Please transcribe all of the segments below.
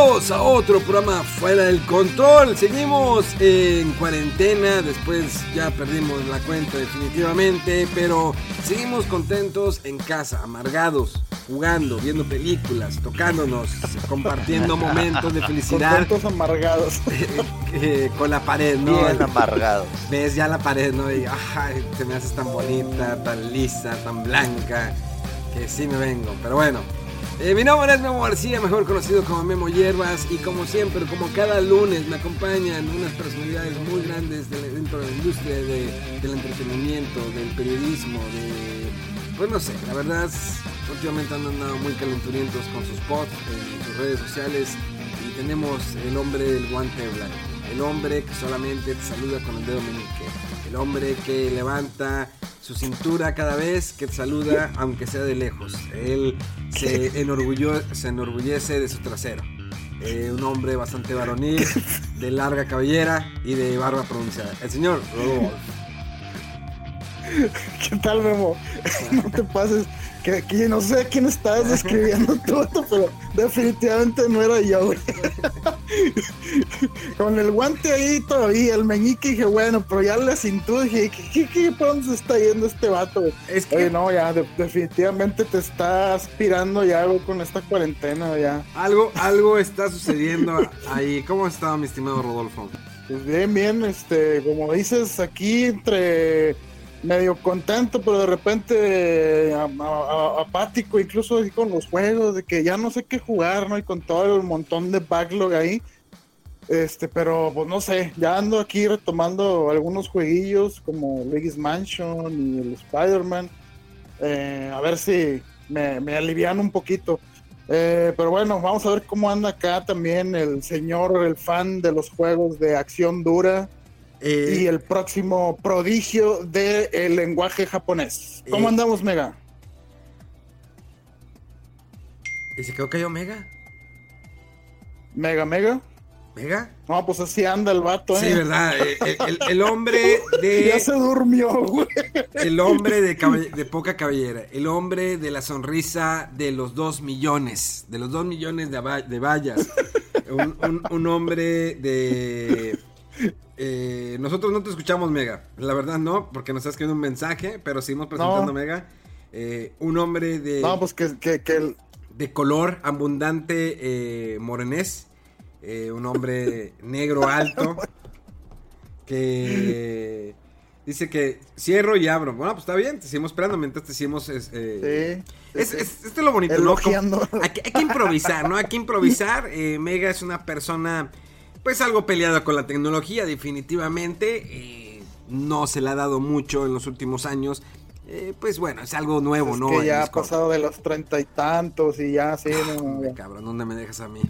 Bienvenidos a otro programa fuera del control. Seguimos en cuarentena, después ya perdimos la cuenta definitivamente, pero seguimos contentos en casa, amargados, jugando, viendo películas, tocándonos, compartiendo momentos de felicidad Contentos amargados. eh, con la pared, ¿no? Bien amargados. Ves ya la pared, ¿no? Y ay, te me haces tan bonita, tan lisa, tan blanca, que sí me vengo. Pero bueno, eh, mi nombre es Memo García, mejor conocido como Memo Hierbas, y como siempre, como cada lunes, me acompañan unas personalidades muy grandes de- dentro de la industria de- del entretenimiento, del periodismo, de. Pues no sé, la verdad, últimamente han andado muy calenturientos con sus posts en sus redes sociales, y tenemos el hombre del guante blanco. El hombre que solamente te saluda con el dedo meñique. El hombre que levanta su cintura cada vez que te saluda, aunque sea de lejos. Él se, enorgulló- se enorgullece de su trasero. Eh, un hombre bastante varonil, de larga cabellera y de barba pronunciada. El señor Rodolfo. ¿Qué tal, Memo? No te pases. Que, que no sé a quién estabas describiendo tú, vato, pero definitivamente no era yo, güey. Con el guante ahí todavía, el meñique, dije, bueno, pero ya la cintura, dije, ¿qué, qué, por dónde se está yendo este vato, güey? Es que- Oye, no, ya, de- definitivamente te está aspirando ya, güey, con esta cuarentena, ya. Algo, algo está sucediendo ahí. ¿Cómo estado, mi estimado Rodolfo? Pues bien, bien, este, como dices, aquí entre medio contento, pero de repente apático, incluso con los juegos, de que ya no sé qué jugar, ¿no? Y con todo el montón de backlog ahí. Este, pero pues no sé, ya ando aquí retomando algunos jueguillos como Luigi's Mansion y el Spider-Man. Eh, a ver si me, me alivian un poquito. Eh, pero bueno, vamos a ver cómo anda acá también el señor, el fan de los juegos de acción dura Eh, y el próximo prodigio del lenguaje japonés. ¿Cómo Eh. andamos, Mega? ¿Y se quedó cayó Mega? Mega, Mega. ¿Mega? No, pues así anda el vato, ¿eh? Sí, ¿verdad? Eh, El, el- el hombre de. Ya se durmió, güey. El hombre de, de poca cabellera. El hombre de la sonrisa de los dos millones. De los dos millones de, de vallas. Un, un- un hombre de. Eh, nosotros no te escuchamos, Mega. La verdad, no, porque nos has escrito un mensaje, pero seguimos presentando, No. Mega. Eh, un hombre de, No, pues que, que, que el- de color abundante eh, morenés. Un hombre negro alto. Que dice que cierro y abro. Bueno, pues está bien, te seguimos esperando mientras te seguimos. eh, Sí. es, es- esto es lo bonito, ¿no? Hay, que, hay que improvisar, ¿no? Hay que improvisar. Eh, Mega es una persona, pues algo peleada con la tecnología, definitivamente. Eh, no se le ha dado mucho en los últimos años. Eh, pues bueno, es algo nuevo, es ¿no? que ya ha pasado de los treinta y tantos y ya, sí, no, Hombre, ya. cabrón, ¿dónde me dejas a mí?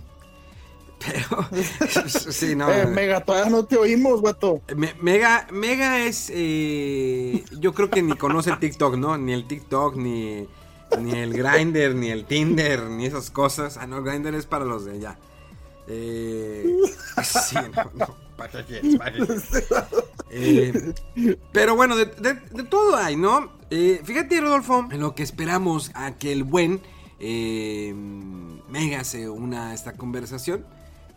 Pero, sí, no. Eh, Mega, todavía no te oímos. Me- Mega, Mega es, eh, yo creo que ni conoce el TikTok, ¿no? Ni el TikTok, ni, ni el Grinder, ni el Tinder, ni esas cosas. Ah, no, Grinder es para los de allá. Eh, sí, no, no, ¿para qué quieres? ¿Para qué quieres? Eh, pero bueno, de, todo hay, ¿no? Eh, fíjate, Rodolfo, en lo que esperamos a que el buen eh, Mega se una esta conversación.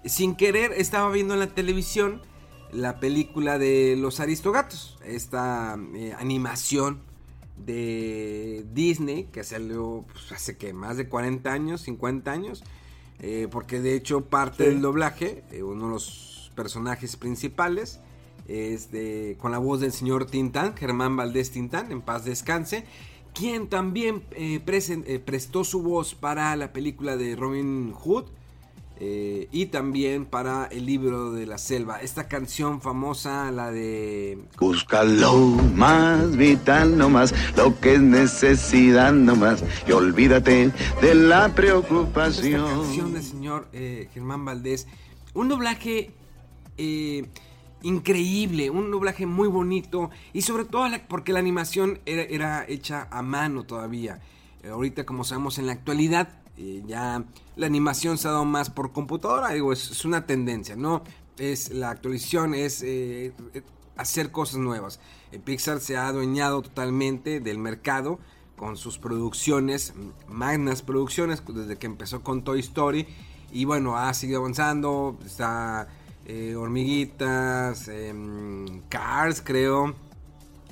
Sin querer, estaba viendo en la televisión la película de Los Aristogatos, esta eh, animación de Disney que salió pues, hace que más de 40 años, 50 años, eh, porque de hecho parte Sí. del doblaje, eh, uno de los personajes principales, es de, con la voz del señor Tintán, Germán Valdés Tintán, en paz descanse, quien también eh, eh, prestó su voz para la película de Robin Hood. Eh, y también para el libro de la selva. Esta canción famosa, la de... Busca lo más vital nomás, lo que es necesidad nomás, y olvídate de la preocupación. Esta canción del señor Germán Valdés. Un doblaje increíble, un doblaje muy bonito y sobre todo porque la animación era, hecha a mano todavía. Eh, ahorita como sabemos en la actualidad eh, ya la animación se ha dado más por computadora, digo, es, una tendencia, ¿no? Es la actualización, es eh, hacer cosas nuevas. Pixar se ha adueñado totalmente del mercado con sus producciones, magnas producciones, desde que empezó con Toy Story y bueno, ha seguido avanzando, está eh, hormiguitas, em, Cars creo,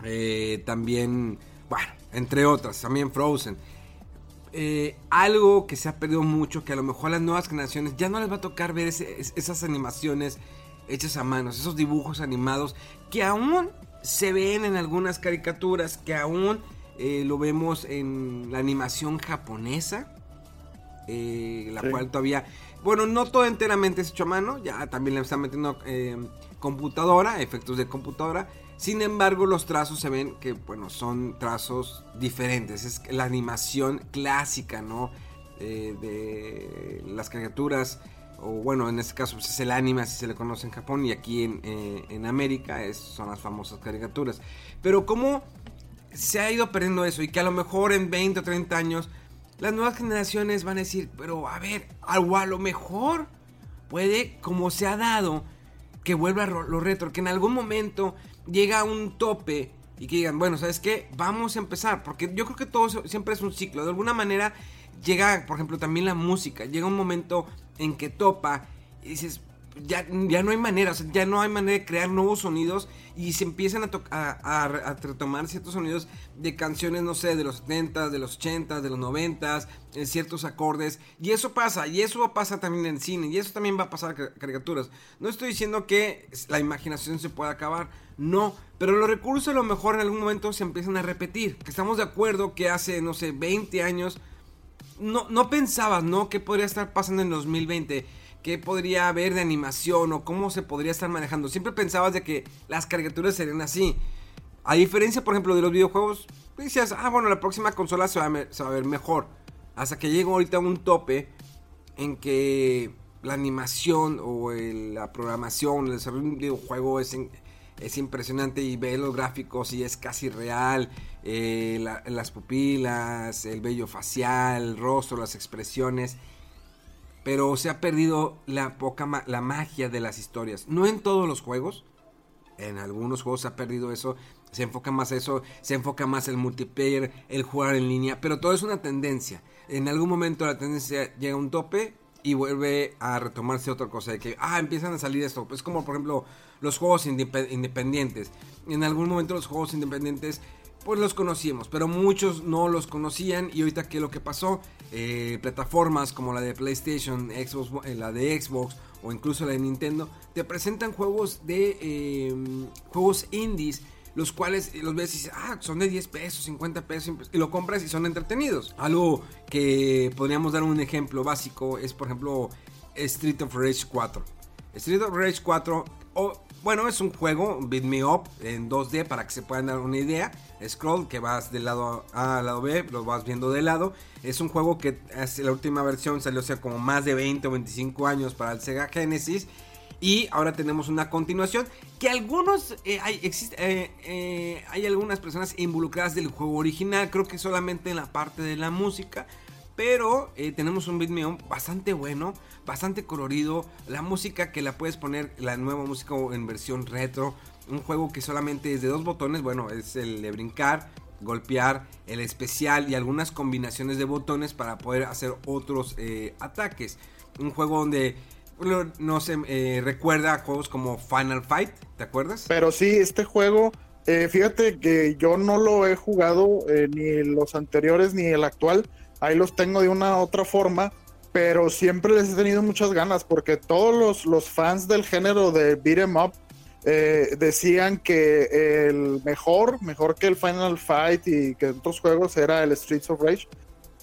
eh, también, bueno, entre otras, también Frozen. Eh, algo que se ha perdido mucho, que a lo mejor a las nuevas generaciones ya no les va a tocar ver esas animaciones hechas a manos, esos dibujos animados que aún se ven en algunas caricaturas, que aún lo vemos en la animación japonesa, la cual todavía bueno, no todo enteramente es hecho a mano, ya también le están metiendo eh, computadora, efectos de computadora. Sin embargo, los trazos se ven que, bueno, son trazos diferentes. Es la animación clásica, ¿no? Eh, de las caricaturas, o bueno, en este caso pues, es el anime, así se le conoce en Japón, y aquí en, eh, en América es, son las famosas caricaturas. Pero cómo se ha ido perdiendo eso y que a lo mejor en 20 o 30 años las nuevas generaciones van a decir, pero a ver, algo a lo mejor puede, como se ha dado, que vuelva lo retro, que en algún momento llega a un tope y que digan, bueno, ¿sabes qué? Vamos a empezar, porque yo creo que todo siempre es un ciclo. De alguna manera llega, por ejemplo, también la música, llega un momento en que topa y dices, ya, ya no hay manera, ya no hay manera de crear nuevos sonidos y se empiezan a, a, retomar ciertos sonidos de canciones, no sé, de los 70, de los 80, de los 90, en ciertos acordes. Y eso pasa, y eso pasa también en cine, y eso también va a pasar en caricaturas. No estoy diciendo que la imaginación se pueda acabar, no, pero los recursos a lo mejor en algún momento se empiezan a repetir. Estamos de acuerdo que hace, no sé, 20 años no, no pensabas, ¿no? ¿Qué podría estar pasando en 2020? qué podría haber de animación o cómo se podría estar manejando. Siempre pensabas de que las caricaturas serían así. A diferencia, por ejemplo, de los videojuegos, decías, ah, bueno, la próxima consola se va, a ver, mejor. Hasta que llega ahorita un tope en que la animación o la programación, el desarrollo de un videojuego es, es impresionante y ve los gráficos y es casi real. Eh, las pupilas, el vello facial, el rostro, las expresiones pero se ha perdido la poca la magia de las historias. No en todos los juegos, en algunos juegos se ha perdido eso, se enfoca más eso, se enfoca más el multiplayer, el jugar en línea, pero todo es una tendencia. En algún momento la tendencia llega a un tope y vuelve a retomarse otra cosa de que ah empiezan a salir esto, es como por ejemplo los juegos independientes. En algún momento los juegos independientes pues los conocíamos, pero muchos no los conocían. Y ahorita qué es lo que pasó, eh, plataformas como la de PlayStation, Xbox, eh, la de Xbox o incluso la de Nintendo te presentan juegos de em, juegos indies los cuales los ves y dices, ah, son de 10 pesos, 50 pesos, y lo compras y son entretenidos. Algo que podríamos dar un ejemplo básico es, por ejemplo, Street of Rage 4. Street of Rage 4, bueno, es un juego, Beat Me Up, en 2D para que se puedan dar una idea. Scroll, que vas del lado A al lado B, lo vas viendo de lado. Es un juego que la última versión salió hace como más de 20 o 25 años para el Sega Genesis. Y ahora tenemos una continuación que algunos, eh, hay, eh, eh, hay algunas personas involucradas del juego original, creo que solamente en la parte de la música. Pero tenemos un beatme bastante bueno, bastante colorido. La música que la puedes poner, la nueva música en versión retro. Un juego que solamente es de dos botones. Bueno, es el de brincar, golpear, el especial y algunas combinaciones de botones para poder hacer otros ataques. Un juego donde no se eh, recuerda a juegos como Final Fight, ¿te acuerdas? Pero sí, este juego, eh, fíjate que yo no lo he jugado ni los anteriores ni el actual. Ahí los tengo de una otra forma pero siempre les he tenido muchas ganas porque todos los, los fans del género de beat em up eh, decían que el mejor, mejor que el Final Fight y que otros juegos era el Streets of Rage,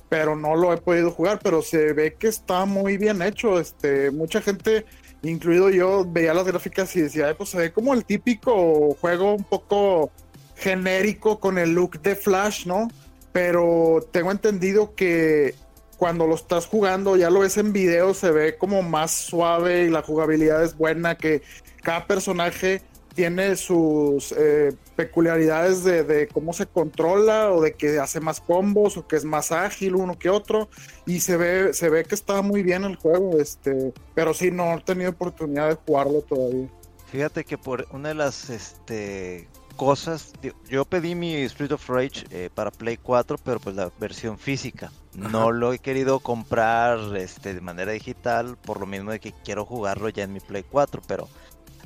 pero no lo he podido jugar, pero se ve que está muy bien hecho. Este, mucha gente, incluido yo, veía las gráficas y decía, pues se ve como el típico juego un poco genérico con el look de Flash, ¿no? Pero tengo entendido que cuando lo estás jugando, ya lo ves en video, se ve como más suave y la jugabilidad es buena, que cada personaje tiene sus eh, peculiaridades de, cómo se controla o de que hace más combos o que es más ágil uno que otro. Y se ve se ve que está muy bien el juego este pero sí no he tenido oportunidad de jugarlo todavía. Fíjate que por una de las este cosas yo pedí mi Street of Rage eh, para Play 4 pero pues la versión física. No lo he querido comprar este de manera digital por lo mismo de que quiero jugarlo ya en mi Play 4 pero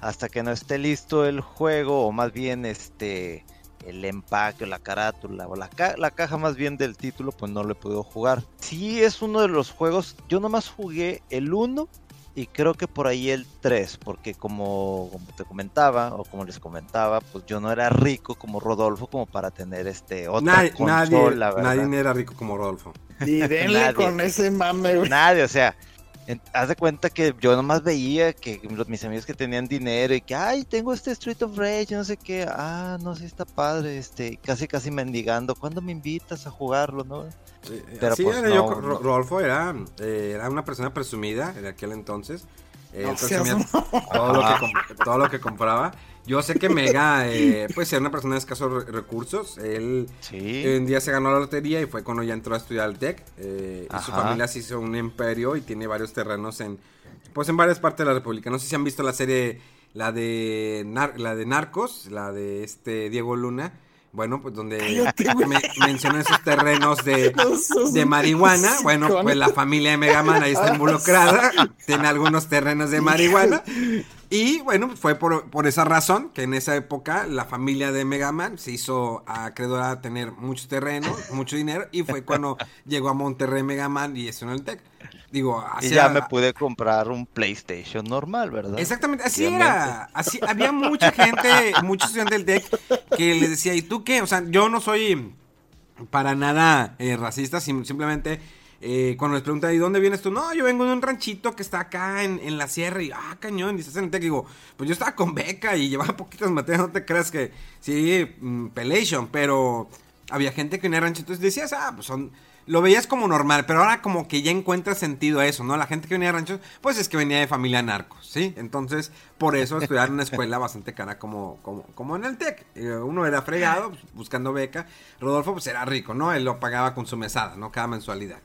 hasta que no esté listo el juego, o más bien este el empaque, la carátula, o la, la caja más bien del título, pues no lo he podido jugar. Sí es uno de los juegos, yo nomás jugué el 1 y creo que por ahí el 3, porque como, te comentaba, o como les comentaba, pues yo no era rico como Rodolfo como para tener este otra nadie, consola, nadie, nadie, era rico como Rodolfo. Y denle con ese mame, Nadie, o sea, haz de cuenta que yo nomás veía que los, mis amigos que tenían dinero y que, ay, tengo este Street of Rage, no sé qué, ah, no sé, está padre, este, casi casi mendigando, ¿cuándo me invitas a jugarlo, no? Pero sí, pues, era yo, Rodolfo era, eh, era una persona presumida en aquel entonces, eh, todo, lo que, todo lo que compraba. Yo sé que Mega, eh, pues era una persona de escasos recursos. Él un día se ganó la lotería y fue cuando ya entró a estudiar el TEC. Eh, y su familia se hizo un imperio y tiene varios terrenos en, pues en varias partes de la República. No sé si han visto la serie, la de, la de Narcos, la de este Diego Luna. Bueno, pues donde me, mencionó esos terrenos de, de marihuana. Bueno, pues la familia de Megaman ahí está involucrada. Tiene algunos terrenos de marihuana. Y bueno, fue por, por, esa razón que en esa época la familia de Megaman se hizo acreedora a tener mucho terreno, mucho dinero. Y fue cuando llegó a Monterrey Megaman y eso en el TEC. Digo, y ya me pude comprar un PlayStation normal, ¿verdad? Exactamente, así era. Así, había mucha gente, muchos estudiantes del TEC que les decía, ¿y tú qué? O sea, yo no soy para nada eh, racista, simplemente eh, cuando les preguntan, ¿y dónde vienes tú? No, yo vengo de un ranchito que está acá en, la sierra y, ah, cañón, y estás en el TEC. digo, pues yo estaba con beca y llevaba poquitas materias, no te creas que, sí, mm, pelation, pero había gente que venía ranchito y decías, ah, pues son lo veías como normal, pero ahora como que ya encuentra sentido a eso, ¿no? La gente que venía de ranchos, pues es que venía de familia narcos, ¿sí? Entonces, por eso estudiar en una escuela bastante cara como, como, como en el TEC. Eh, uno era fregado, pues, buscando beca. Rodolfo, pues era rico, ¿no? Él lo pagaba con su mesada, ¿no? Cada mensualidad.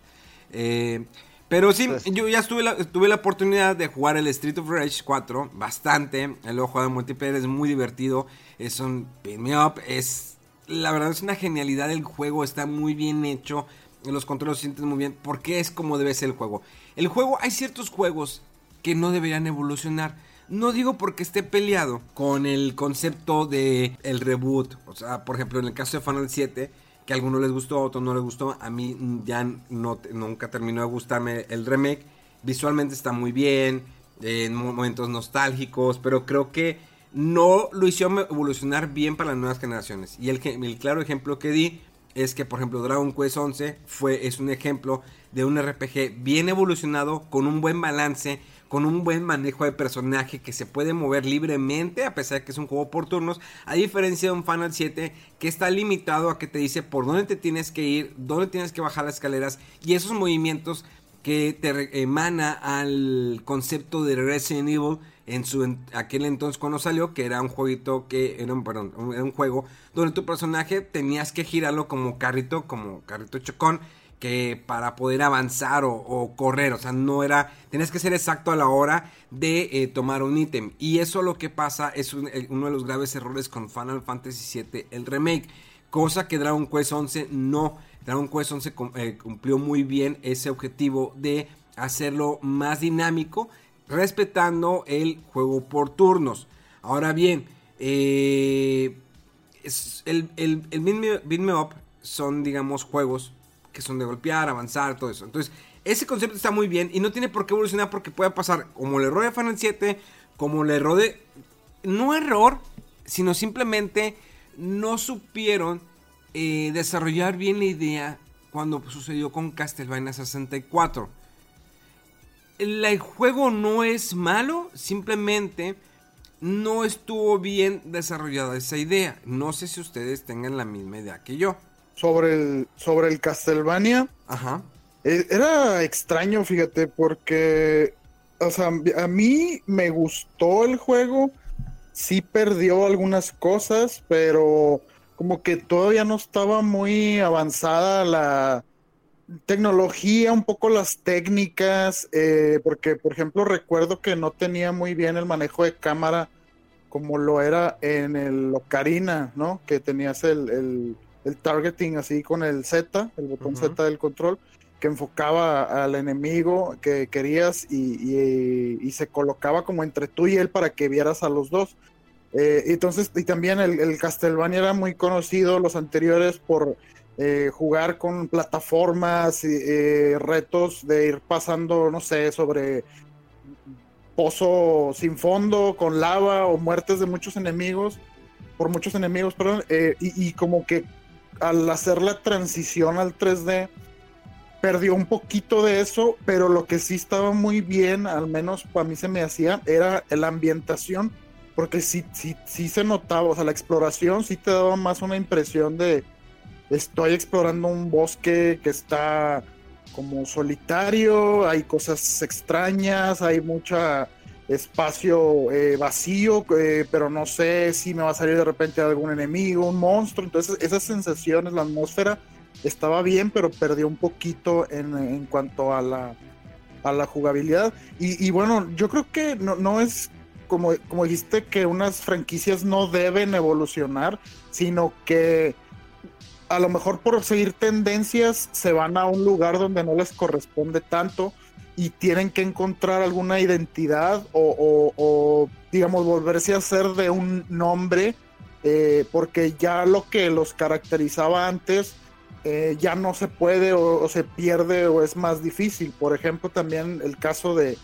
Eh, pero sí, yo ya tuve la, tuve la oportunidad de jugar el Street of Rage 4 bastante. El ojo de multiplayer es muy divertido. Es un pin me up. Es, la verdad es una genialidad el juego. Está muy bien hecho los controles se sienten muy bien, porque es como debe ser el juego. El juego, hay ciertos juegos que no deberían evolucionar. No digo porque esté peleado con el concepto de el reboot. O sea, por ejemplo, en el caso de Final 7, que a algunos les gustó, a otros no les gustó. A mí ya no, nunca terminó de gustarme el remake. Visualmente está muy bien, en momentos nostálgicos, pero creo que no lo hicieron evolucionar bien para las nuevas generaciones. Y el, el claro ejemplo que di es que, por ejemplo, Dragon Quest 11 fue, es un ejemplo de un RPG bien evolucionado, con un buen balance, con un buen manejo de personaje que se puede mover libremente, a pesar de que es un juego por turnos, a diferencia de un Final 7 que está limitado a que te dice por dónde te tienes que ir, dónde tienes que bajar las escaleras y esos movimientos que te emana al concepto de Resident Evil en su aquel entonces cuando salió, que era un jueguito que era un, perdón, un, juego donde tu personaje tenías que girarlo como carrito, como carrito chocón, que para poder avanzar o, correr, o sea, no era, tenías que ser exacto a la hora de eh, tomar un ítem. Y eso lo que pasa es uno de los graves errores con Final Fantasy VII, el remake, cosa que Dragon Quest 11 no. Dragon Quest 11 eh, cumplió muy bien ese objetivo de hacerlo más dinámico respetando el juego por turnos. Ahora bien, eh, el, el, el Up son, digamos, juegos que son de golpear, avanzar, todo eso. Entonces, ese concepto está muy bien y no tiene por qué evolucionar porque puede pasar como el error de Final 7, como el error de no error, sino simplemente no supieron eh, desarrollar bien la idea cuando sucedió con Castlevania 64. El juego no es malo, simplemente no estuvo bien desarrollada esa idea. No sé si ustedes tengan la misma idea que yo. Sobre el, sobre el Castlevania. Ajá. E, era extraño, fíjate, porque, o sea, a mí me gustó el juego. Sí perdió algunas cosas, pero como que todavía no estaba muy avanzada la tecnología, un poco las técnicas, eh, porque por ejemplo recuerdo que no tenía muy bien el manejo de cámara como lo era en el Ocarina, ¿no? Que tenías el, targeting así con el Z, el botón Z del control, que enfocaba al enemigo que querías y, se colocaba como entre tú y él para que vieras a los dos. Eh, entonces, y también el, el, Castlevania era muy conocido, los anteriores, por eh, jugar con plataformas, y eh, retos de ir pasando, no sé, sobre pozo sin fondo, con lava o muertes de muchos enemigos, por muchos enemigos, perdón, y, y, como que al hacer la transición al 3D, perdió un poquito de eso, pero lo que sí estaba muy bien, al menos para mí se me hacía, era la ambientación porque sí, sí, sí se notaba, o sea, la exploración sí te daba más una impresión de estoy explorando un bosque que está como solitario, hay cosas extrañas, hay mucho espacio eh, vacío, eh, pero no sé si me va a salir de repente algún enemigo, un monstruo, entonces esas sensaciones, la atmósfera estaba bien, pero perdió un poquito en, cuanto a la, a la jugabilidad. Y, y, bueno, yo creo que no, no es como, como dijiste, que unas franquicias no deben evolucionar, sino que a lo mejor por seguir tendencias se van a un lugar donde no les corresponde tanto y tienen que encontrar alguna identidad o, digamos, volverse a hacer de un nombre, eh, porque ya lo que los caracterizaba antes eh, ya no se puede o, se pierde o es más difícil. Por ejemplo, también el caso de,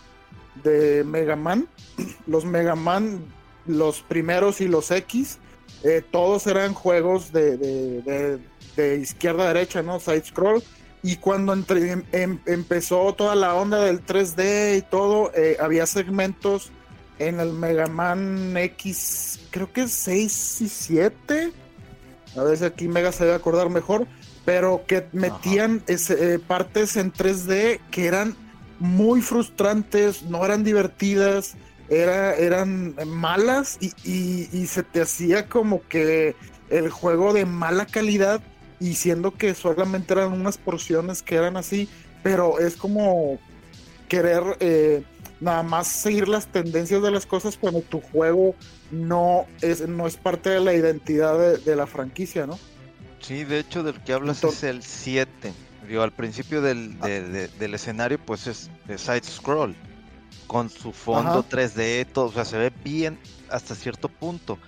de Mega Man. Los Mega Man, los primeros y los X, eh, todos eran juegos de, izquierda a derecha, ¿no? Side scroll. Y cuando em, em, empezó toda la onda del 3D y todo, eh, había segmentos en el Mega Man X, creo que 6 y 7. A ver si aquí Mega se debe acordar mejor. Pero que metían ese, eh, partes en 3D que eran muy frustrantes, no eran divertidas, era, eran malas y, se te hacía como que el juego de mala calidad y siendo que solamente eran unas porciones que eran así, pero es como querer eh, nada más seguir las tendencias de las cosas cuando tu juego no es, no es parte de la identidad de, la franquicia, ¿no? Sí, de hecho del que hablas es el 7 al principio del, del escenario, pues es, side scroll, con su fondo 3D, todo, o sea, se ve bien hasta cierto punto.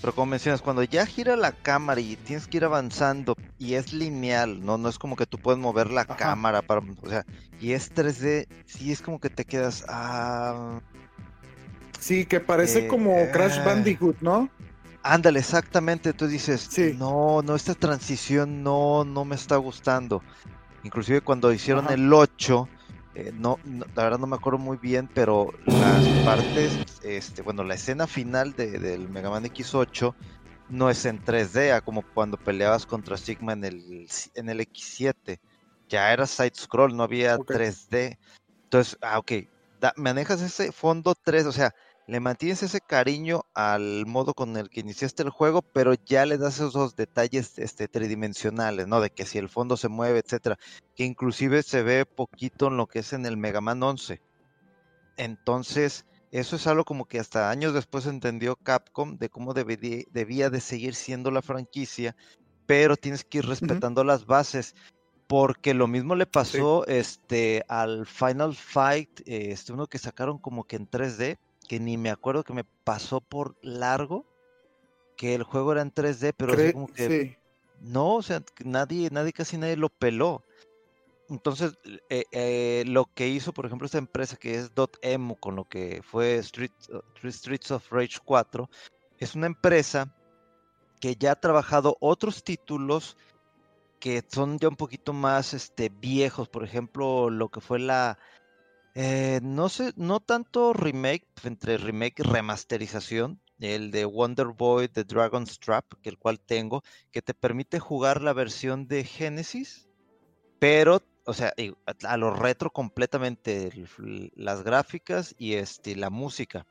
Pero como mencionas, cuando ya gira la cámara y tienes que ir avanzando y es lineal, no, no es como que tú puedes mover la cámara para, o sea, y es 3D, sí es como que te quedas, ah, sí, que parece como eh, Crash ah. Bandicoot, ¿no? Ándale, exactamente. Tú dices, no, no, esta transición no, no me está gustando. Inclusive cuando hicieron el 8, eh, no, la verdad no me acuerdo muy bien, pero las partes, este, bueno, la escena final de, del Mega Man X8 no es en 3D, como cuando peleabas contra Sigma en el, en el X7. Ya era side scroll, no había 3D. Entonces, ah, ok, manejas ese fondo 3, o sea, le mantienes ese cariño al modo con el que iniciaste el juego, pero ya le das esos detalles este, tridimensionales, ¿no? De que si el fondo se mueve, etcétera, que inclusive se ve poquito en lo que es en el Mega Man 11. Entonces, eso es algo como que hasta años después entendió Capcom de cómo debía, de seguir siendo la franquicia, pero tienes que ir respetando las bases porque lo mismo le pasó este al Final Fight, este uno que sacaron como que en 3D, que ni me acuerdo que me pasó por largo que el juego era en 3D, pero como que no, o sea, nadie, nadie, casi nadie lo peló. entonces, eh, eh, lo que hizo, por ejemplo, esta empresa que es .emu con lo que fue Street, Streets of Rage 4, es una empresa que ya ha trabajado otros títulos que son ya un poquito más este, viejos. Por ejemplo, lo que fue la. Eh, no sé, no tanto remake, entre remake y remasterización. El de Wonder Boy The Dragon's Trap, que el cual tengo, que te permite jugar la versión de Genesis, pero o sea, a lo retro completamente las gráficas y este, la música.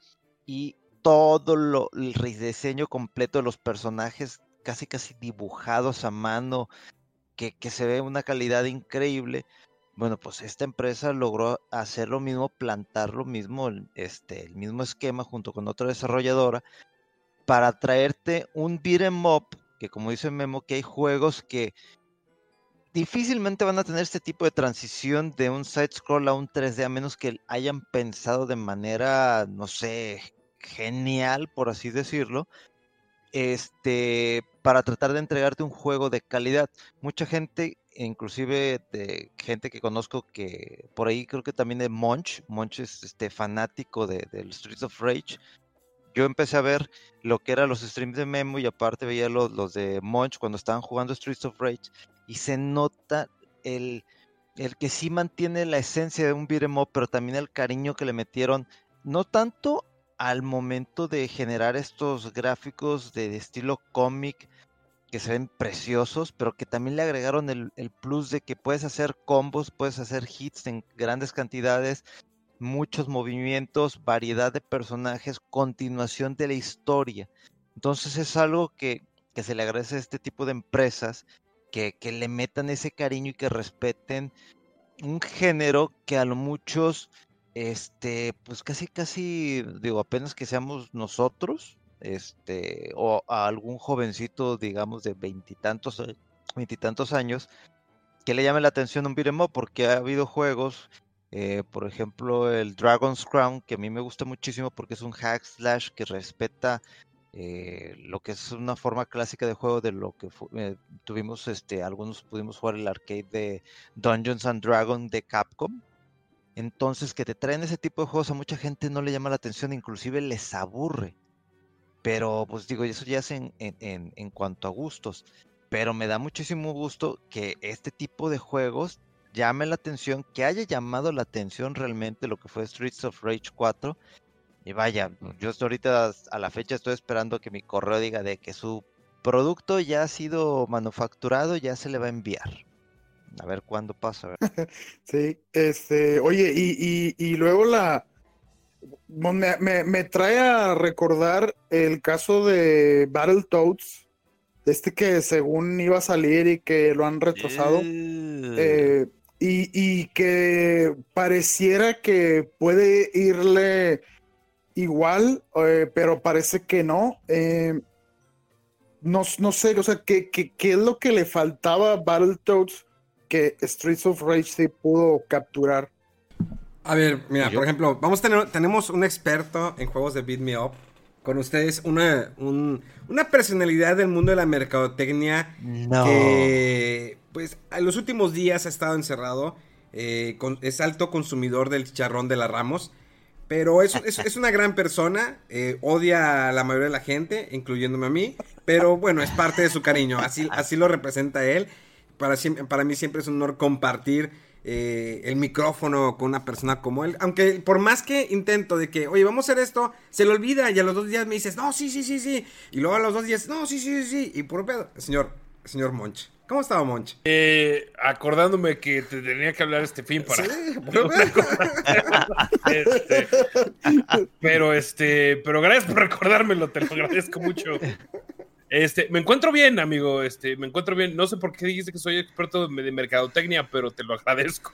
Y todo lo, el rediseño completo de los personajes, casi casi dibujados a mano, que, que se ve una calidad increíble. Bueno, pues esta empresa logró hacer lo mismo, plantar lo mismo, este, el mismo esquema junto con otra desarrolladora para traerte un beat'em up, que como dice Memo, que hay juegos que difícilmente van a tener este tipo de transición de un side scroll a un 3D a menos que hayan pensado de manera, no sé, genial, por así decirlo, este, para tratar de entregarte un juego de calidad. Mucha gente, inclusive de gente que conozco que por ahí creo que también de Monch, Monch es este fanático de, del Streets of Rage. Yo empecé a ver lo que eran los streams de Memo y aparte veía los, los de Monch cuando estaban jugando Streets of Rage y se nota el, el que sí mantiene la esencia de un beat'em up, pero también el cariño que le metieron, no tanto al momento de generar estos gráficos de, estilo cómic que se ven preciosos, pero que también le agregaron el, el, plus de que puedes hacer combos, puedes hacer hits en grandes cantidades, muchos movimientos, variedad de personajes, continuación de la historia. Entonces es algo que, que se le agradece a este tipo de empresas que, le metan ese cariño y que respeten un género que a lo muchos, este, pues casi, casi, digo, apenas que seamos nosotros, este, o a algún jovencito, digamos, de veintitantos, veintitantos años, que le llame la atención un beat'em porque ha habido juegos, eh, por ejemplo, el Dragon's Crown, que a mí me gusta muchísimo porque es un hack slash que respeta eh, lo que es una forma clásica de juego de lo que eh, tuvimos, este, algunos pudimos jugar el arcade de Dungeons and Dragons de Capcom. Entonces, que te traen ese tipo de juegos a mucha gente no le llama la atención, inclusive les aburre. Pero, pues digo, eso ya es en, en, en cuanto a gustos. Pero me da muchísimo gusto que este tipo de juegos llame la atención, que haya llamado la atención realmente lo que fue Streets of Rage 4 y vaya, yo hasta ahorita a la fecha estoy esperando que mi correo diga de que su producto ya ha sido manufacturado, ya se le va a enviar. A ver cuándo pasa. sí, este, oye, y, y, luego la... Me, me, trae a recordar el caso de Battletoads, este que según iba a salir y que lo han retrasado. Eh, y, y que pareciera que puede irle igual, eh, pero parece que no. Eh, no, no, sé, o sea, ¿qué, ¿qué, qué, es lo que le faltaba a Battletoads que Streets of Rage se pudo capturar? A ver, mira, por ejemplo, vamos a tener, tenemos un experto en juegos de Beat Me Up. Con ustedes, una, una personalidad del mundo de la mercadotecnia que, pues, en los últimos días ha estado encerrado. Eh, es alto consumidor del chicharrón de la Ramos. Pero es, es, una gran persona, eh, odia a la mayoría de la gente, incluyéndome a mí, pero bueno, es parte de su cariño, así, así lo representa él. Para, para mí siempre es un honor compartir eh, el micrófono con una persona como él. Aunque por más que intento de que, oye, vamos a hacer esto, se le olvida y a los dos días me dices, no, sí, sí, sí, sí. Y luego a los dos días, no, sí, sí, sí, sí. Y por pedo, señor, señor Monch. ¿Cómo estaba Monch? Eh, acordándome que te tenía que hablar este fin para. Sí, este, pero este, pero gracias por recordármelo, te lo agradezco mucho. Este, me encuentro bien, amigo. Este, me encuentro bien. No sé por qué dijiste que soy experto de mercadotecnia, pero te lo agradezco.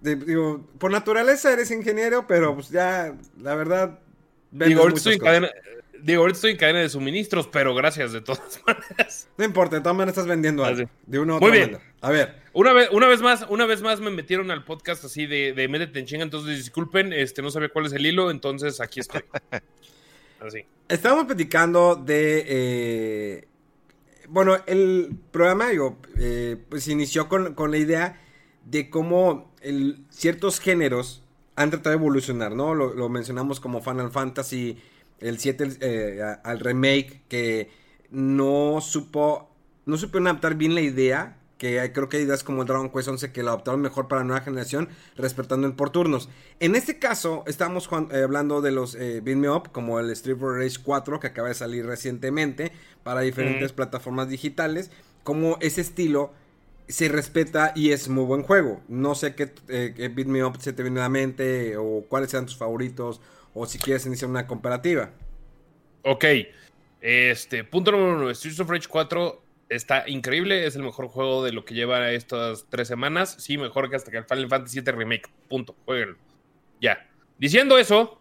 digo, por naturaleza eres ingeniero, pero pues ya, la verdad. Digo, ahorita estoy en cadena, Digo, ahorita estoy en cadena de suministros, pero gracias de todas maneras. No importa, de todas maneras estás vendiendo algo. Ah, de uno Muy bien. A ver. Una vez, una vez más, una vez más me metieron al podcast así de, de métete en chinga, entonces disculpen, este, no sabía cuál es el hilo, entonces aquí estoy. Estábamos platicando de. Eh, bueno, el programa, eh, pues inició con, con la idea de cómo ciertos géneros han tratado de evolucionar, ¿no? Lo, mencionamos como Final Fantasy, el 7 eh, al remake, que no supo, no supieron adaptar bien la idea, que hay- creo que hay ideas como el Dragon Quest 11 que lo adaptaron mejor para la nueva generación, respetando el por turnos. En este caso, estamos juan- eh, hablando de los eh, Beat Me Up, como el Street Fighter Rage 4, que acaba de salir recientemente para diferentes Mm. plataformas digitales, como ese estilo se respeta y es muy buen juego. No sé qué, eh, qué Beat Me Up se te viene a la mente o cuáles sean tus favoritos o si quieres iniciar una comparativa. Ok. Este, punto número uno. Streets of Rage 4 está increíble. Es el mejor juego de lo que lleva estas tres semanas. Sí, mejor que hasta que el Final Fantasy VII Remake. Punto. Jueguenlo. Ya. Diciendo eso,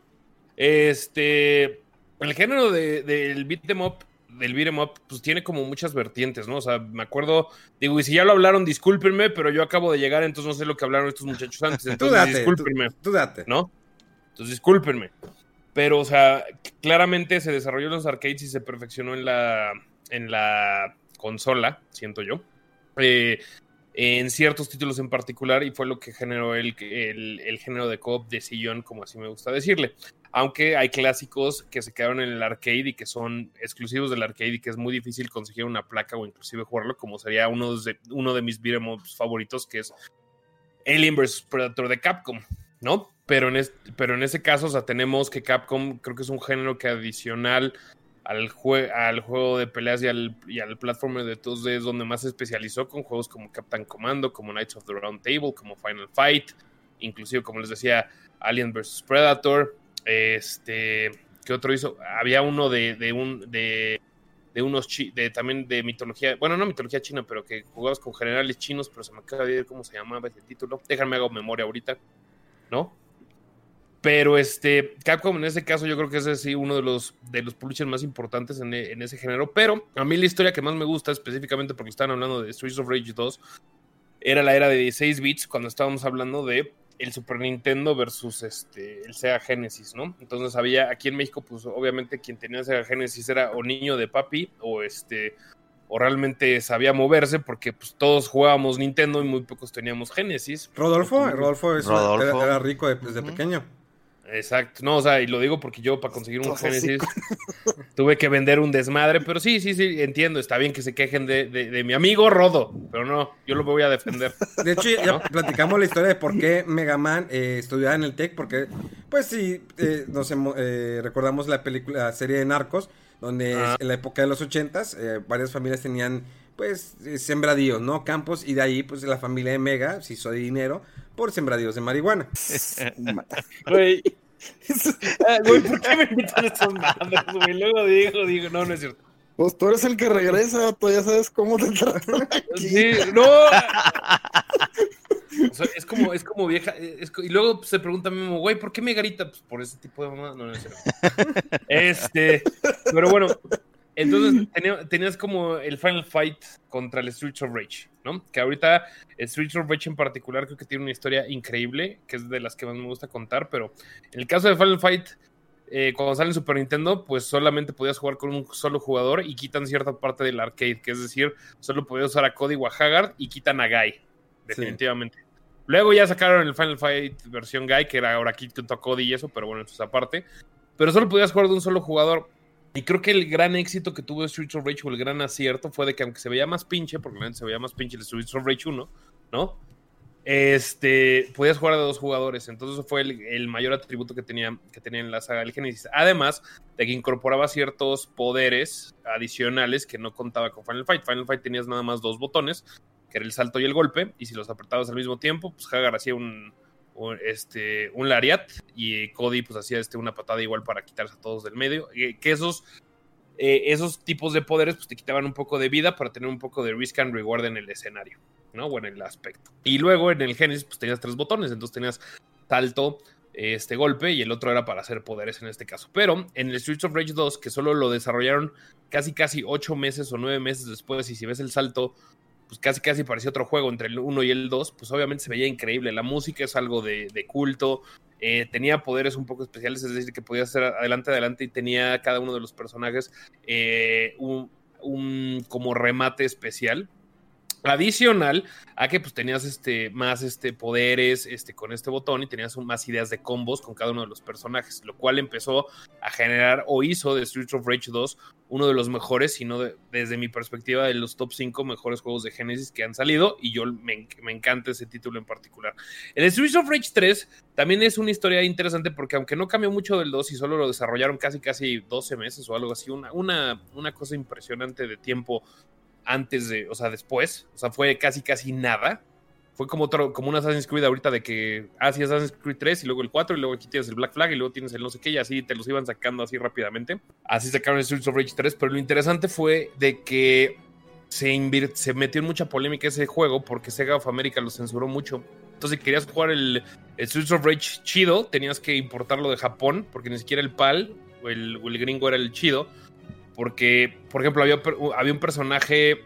este. El género de- del beat em up, del beat em up, pues tiene como muchas vertientes, ¿no? O sea, me acuerdo, digo, y si ya lo hablaron, discúlpenme, pero yo acabo de llegar, entonces no sé lo que hablaron estos muchachos antes. Tú Entonces, date, discúlpenme. tú, tú date. ¿no? Entonces, discúlpenme. Pero, o sea, claramente se desarrolló en los arcades y se perfeccionó en la, en la consola, siento yo. Eh, en ciertos títulos en particular, y fue lo que generó el, el, género de co-op de sillón, como así me gusta decirle. Aunque hay clásicos que se quedaron en el arcade y que son exclusivos del arcade y que es muy difícil conseguir una placa o inclusive jugarlo, como sería uno de, uno de mis beat'em favoritos, que es Alien vs Predator de Capcom, ¿no? Pero en, pero en ese caso, o sea, tenemos que Capcom creo que es un género que adicional al, jue al juego de peleas y al, y al platformer de 2D es donde más se especializó con juegos como Captain Commando, como Knights of the Round Table, como Final Fight, inclusive, como les decía, Alien vs Predator. Este, ¿qué otro hizo? Había uno de, de un de, de unos chi de también de mitología, bueno, no mitología china, pero que jugabas con generales chinos, pero se me acaba de ir cómo se llamaba ese título. Déjame hago memoria ahorita, ¿no? Pero este, Capcom en ese caso yo creo que ese es sí uno de los, de los publishers más importantes en, en, ese género. Pero a mí la historia que más me gusta, específicamente porque estaban hablando de Streets of Rage 2, era la era de 16 bits cuando estábamos hablando de el Super Nintendo versus este, el Sega Genesis, ¿no? Entonces había, aquí en México, pues obviamente quien tenía Sega Genesis era o niño de papi o este o realmente sabía moverse porque pues todos jugábamos Nintendo y muy pocos teníamos Genesis. Rodolfo, Rodolfo, es Rodolfo. Era, era, rico desde Uh -huh. pequeño. Exacto, no, o sea, y lo digo porque yo para conseguir un Genesis tuve que vender un desmadre, pero sí, sí, sí, entiendo, está bien que se quejen de, de, de mi amigo Rodo, pero no, yo lo voy a defender. De hecho, ya ¿no? platicamos la historia de por qué Mega Man eh, estudiaba en el TEC, porque, pues sí, eh, nos eh, recordamos la película, la serie de Narcos, donde ah. en la época de los ochentas, eh, varias familias tenían, pues, sembradíos, ¿no? Campos, y de ahí, pues, la familia de Mega hizo de dinero por sembradíos de marihuana. Güey. Güey, ¿por qué me invitan estos madres, güey? Luego digo, digo, no, no es cierto. Pues tú eres el que regresa, tú ya sabes cómo te tratan aquí. Sí, no. O sea, es como, es como vieja. Es, y luego se pregunta a mí, güey, ¿por qué me grita? Pues por ese tipo de mamá. No, no es cierto. Este, pero bueno, entonces tenía, tenías como el Final Fight contra el Streets of Rage, ¿no? Que ahorita el Streets of Rage en particular creo que tiene una historia increíble, que es de las que más me gusta contar, pero en el caso de Final Fight, eh, cuando sale en Super Nintendo, pues solamente podías jugar con un solo jugador y quitan cierta parte del arcade, que es decir, solo podías usar a Cody o a Haggard y quitan a Guy, definitivamente. Sí. Luego ya sacaron el Final Fight versión Guy, que era ahora aquí junto a Cody y eso, pero bueno, eso es aparte. Pero solo podías jugar de un solo jugador. Y creo que el gran éxito que tuvo Streets of Rage o el gran acierto fue de que aunque se veía más pinche, porque realmente se veía más pinche el Streets of Rage 1, ¿no? Este, podías jugar de dos jugadores, entonces fue el, el, mayor atributo que tenía, que tenía en la saga del Genesis. Además de que incorporaba ciertos poderes adicionales que no contaba con Final Fight. Final Fight tenías nada más dos botones, que era el salto y el golpe, y si los apretabas al mismo tiempo, pues Hagar hacía un, un, este, un lariat y Cody pues hacía este, una patada igual para quitarse a todos del medio. Que esos, eh, esos tipos de poderes pues te quitaban un poco de vida para tener un poco de risk and reward en el escenario, ¿no? O en el aspecto. Y luego en el Genesis pues tenías tres botones, entonces tenías salto, este golpe y el otro era para hacer poderes en este caso. Pero en el Streets of Rage 2, que solo lo desarrollaron casi casi ocho meses o nueve meses después, y si ves el salto pues casi casi parecía otro juego entre el 1 y el 2, pues obviamente se veía increíble. La música es algo de, de culto, eh, tenía poderes un poco especiales, es decir, que podía hacer adelante, adelante y tenía cada uno de los personajes eh, un, un, como remate especial. Adicional a que pues tenías este, más este, poderes este, con este botón y tenías más ideas de combos con cada uno de los personajes, lo cual empezó a generar o hizo de Streets of Rage 2 uno de los mejores, sino desde mi perspectiva de los top 5 mejores juegos de Genesis que han salido y yo me, encanta ese título en particular. El Streets of Rage 3 también es una historia interesante porque aunque no cambió mucho del 2 y solo lo desarrollaron casi casi 12 meses o algo así, una, una, una cosa impresionante de tiempo antes de, o sea, después, o sea, fue casi, casi nada. Fue como como un Assassin's Creed ahorita de que, ah, sí, Assassin's Creed 3 y luego el 4 y luego aquí tienes el Black Flag y luego tienes el no sé qué y así te los iban sacando así rápidamente. Así sacaron el Streets of Rage 3, pero lo interesante fue de que se, se metió en mucha polémica ese juego porque Sega of America lo censuró mucho. Entonces, si querías jugar el, Streets of Rage chido, tenías que importarlo de Japón porque ni siquiera el PAL el, o el gringo era el chido porque, por ejemplo, había, había un personaje